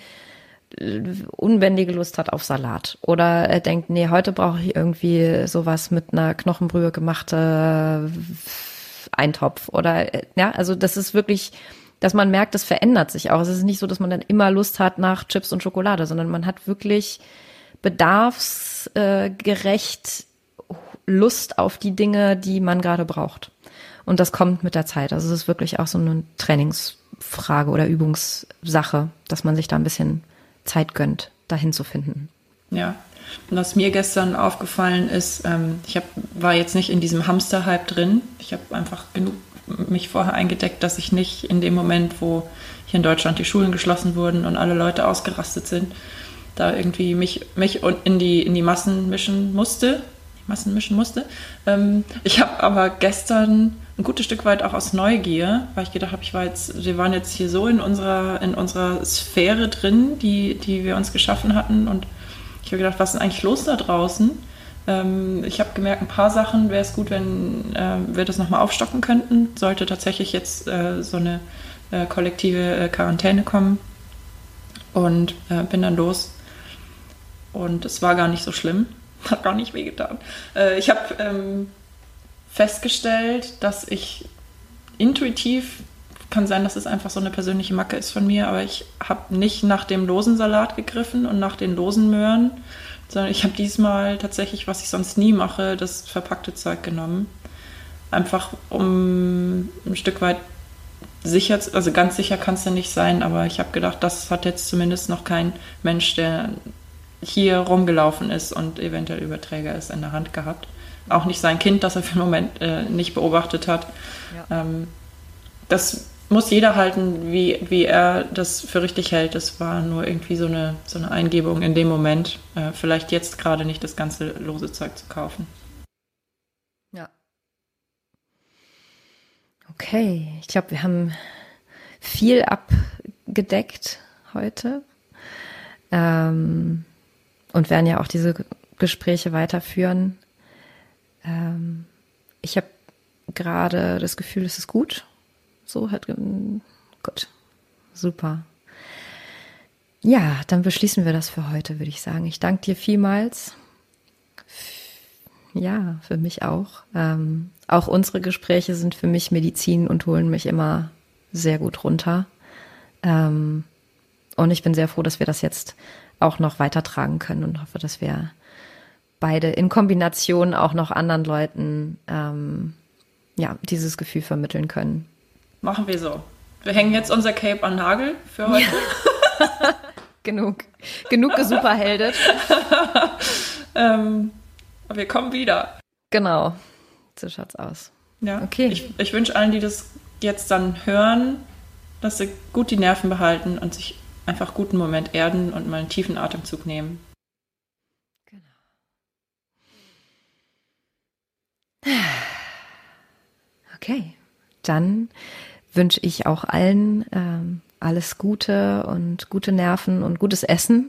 unbändige Lust hat auf Salat oder er denkt, nee, heute brauche ich irgendwie sowas mit einer Knochenbrühe gemachte Eintopf oder äh, ja, also das ist wirklich dass man merkt, das verändert sich auch. Es ist nicht so, dass man dann immer Lust hat nach Chips und Schokolade, sondern man hat wirklich bedarfsgerecht Lust auf die Dinge, die man gerade braucht. Und das kommt mit der Zeit. Also es ist wirklich auch so eine Trainingsfrage oder Übungssache, dass man sich da ein bisschen Zeit gönnt, dahin zu finden. Ja. Und was mir gestern aufgefallen ist, ähm, ich hab, war jetzt nicht in diesem Hamster-Hype drin. Ich habe einfach genug mich vorher eingedeckt, dass ich nicht in dem Moment, wo hier in Deutschland die Schulen geschlossen wurden und alle Leute ausgerastet sind, da irgendwie mich, mich in, die, in die Massen mischen musste. Massen mischen musste. Ähm, ich habe aber gestern ein gutes Stück weit auch aus Neugier, weil ich gedacht habe, ich war jetzt, wir waren jetzt hier so in unserer, in unserer Sphäre drin, die, die wir uns geschaffen hatten. Und ich habe gedacht, was ist denn eigentlich los da draußen? Ähm, ich habe gemerkt, ein paar Sachen wäre es gut, wenn äh, wir das nochmal aufstocken könnten. Sollte tatsächlich jetzt äh, so eine äh, kollektive äh, Quarantäne kommen. Und äh, bin dann los. Und es war gar nicht so schlimm. (laughs) Hat gar nicht wehgetan. Äh, ich habe ähm, festgestellt, dass ich intuitiv kann sein, dass es einfach so eine persönliche Macke ist von mir, aber ich habe nicht nach dem losen Salat gegriffen und nach den losen Möhren, sondern ich habe diesmal tatsächlich, was ich sonst nie mache, das verpackte Zeug genommen. Einfach um ein Stück weit sicher, also ganz sicher kann es ja nicht sein, aber ich habe gedacht, das hat jetzt zumindest noch kein Mensch, der hier rumgelaufen ist und eventuell Überträger ist, in der Hand gehabt. Auch nicht sein Kind, das er für den Moment äh, nicht beobachtet hat. Ja. Ähm, das muss jeder halten, wie, wie er das für richtig hält. Das war nur irgendwie so eine, so eine Eingebung in dem Moment. Äh, vielleicht jetzt gerade nicht das ganze lose Zeug zu kaufen. Ja. Okay, ich glaube, wir haben viel abgedeckt heute. Ähm, und werden ja auch diese Gespräche weiterführen. Ähm, ich habe gerade das Gefühl, es ist gut so hat. Gut. Super. Ja, dann beschließen wir das für heute, würde ich sagen. Ich danke dir vielmals. Ja, für mich auch. Ähm, auch unsere Gespräche sind für mich Medizin und holen mich immer sehr gut runter. Ähm, und ich bin sehr froh, dass wir das jetzt auch noch weitertragen können und hoffe, dass wir beide in Kombination auch noch anderen Leuten ähm, ja dieses Gefühl vermitteln können. Machen wir so. Wir hängen jetzt unser Cape an Nagel für heute. Ja. (laughs) genug. Genug gesuperheldet. (laughs) ähm, wir kommen wieder. Genau. So schaut's aus. Ja. Okay. Ich, ich wünsche allen, die das jetzt dann hören, dass sie gut die Nerven behalten und sich einfach guten Moment erden und mal einen tiefen Atemzug nehmen. Genau. (sighs) Okay, dann wünsche ich auch allen ähm, alles Gute und gute Nerven und gutes Essen.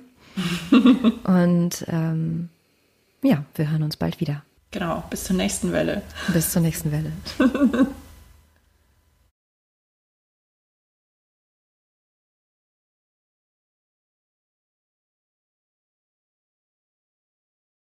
(laughs) und ähm, ja, wir hören uns bald wieder. Genau, bis zur nächsten Welle. Bis zur nächsten Welle. (laughs)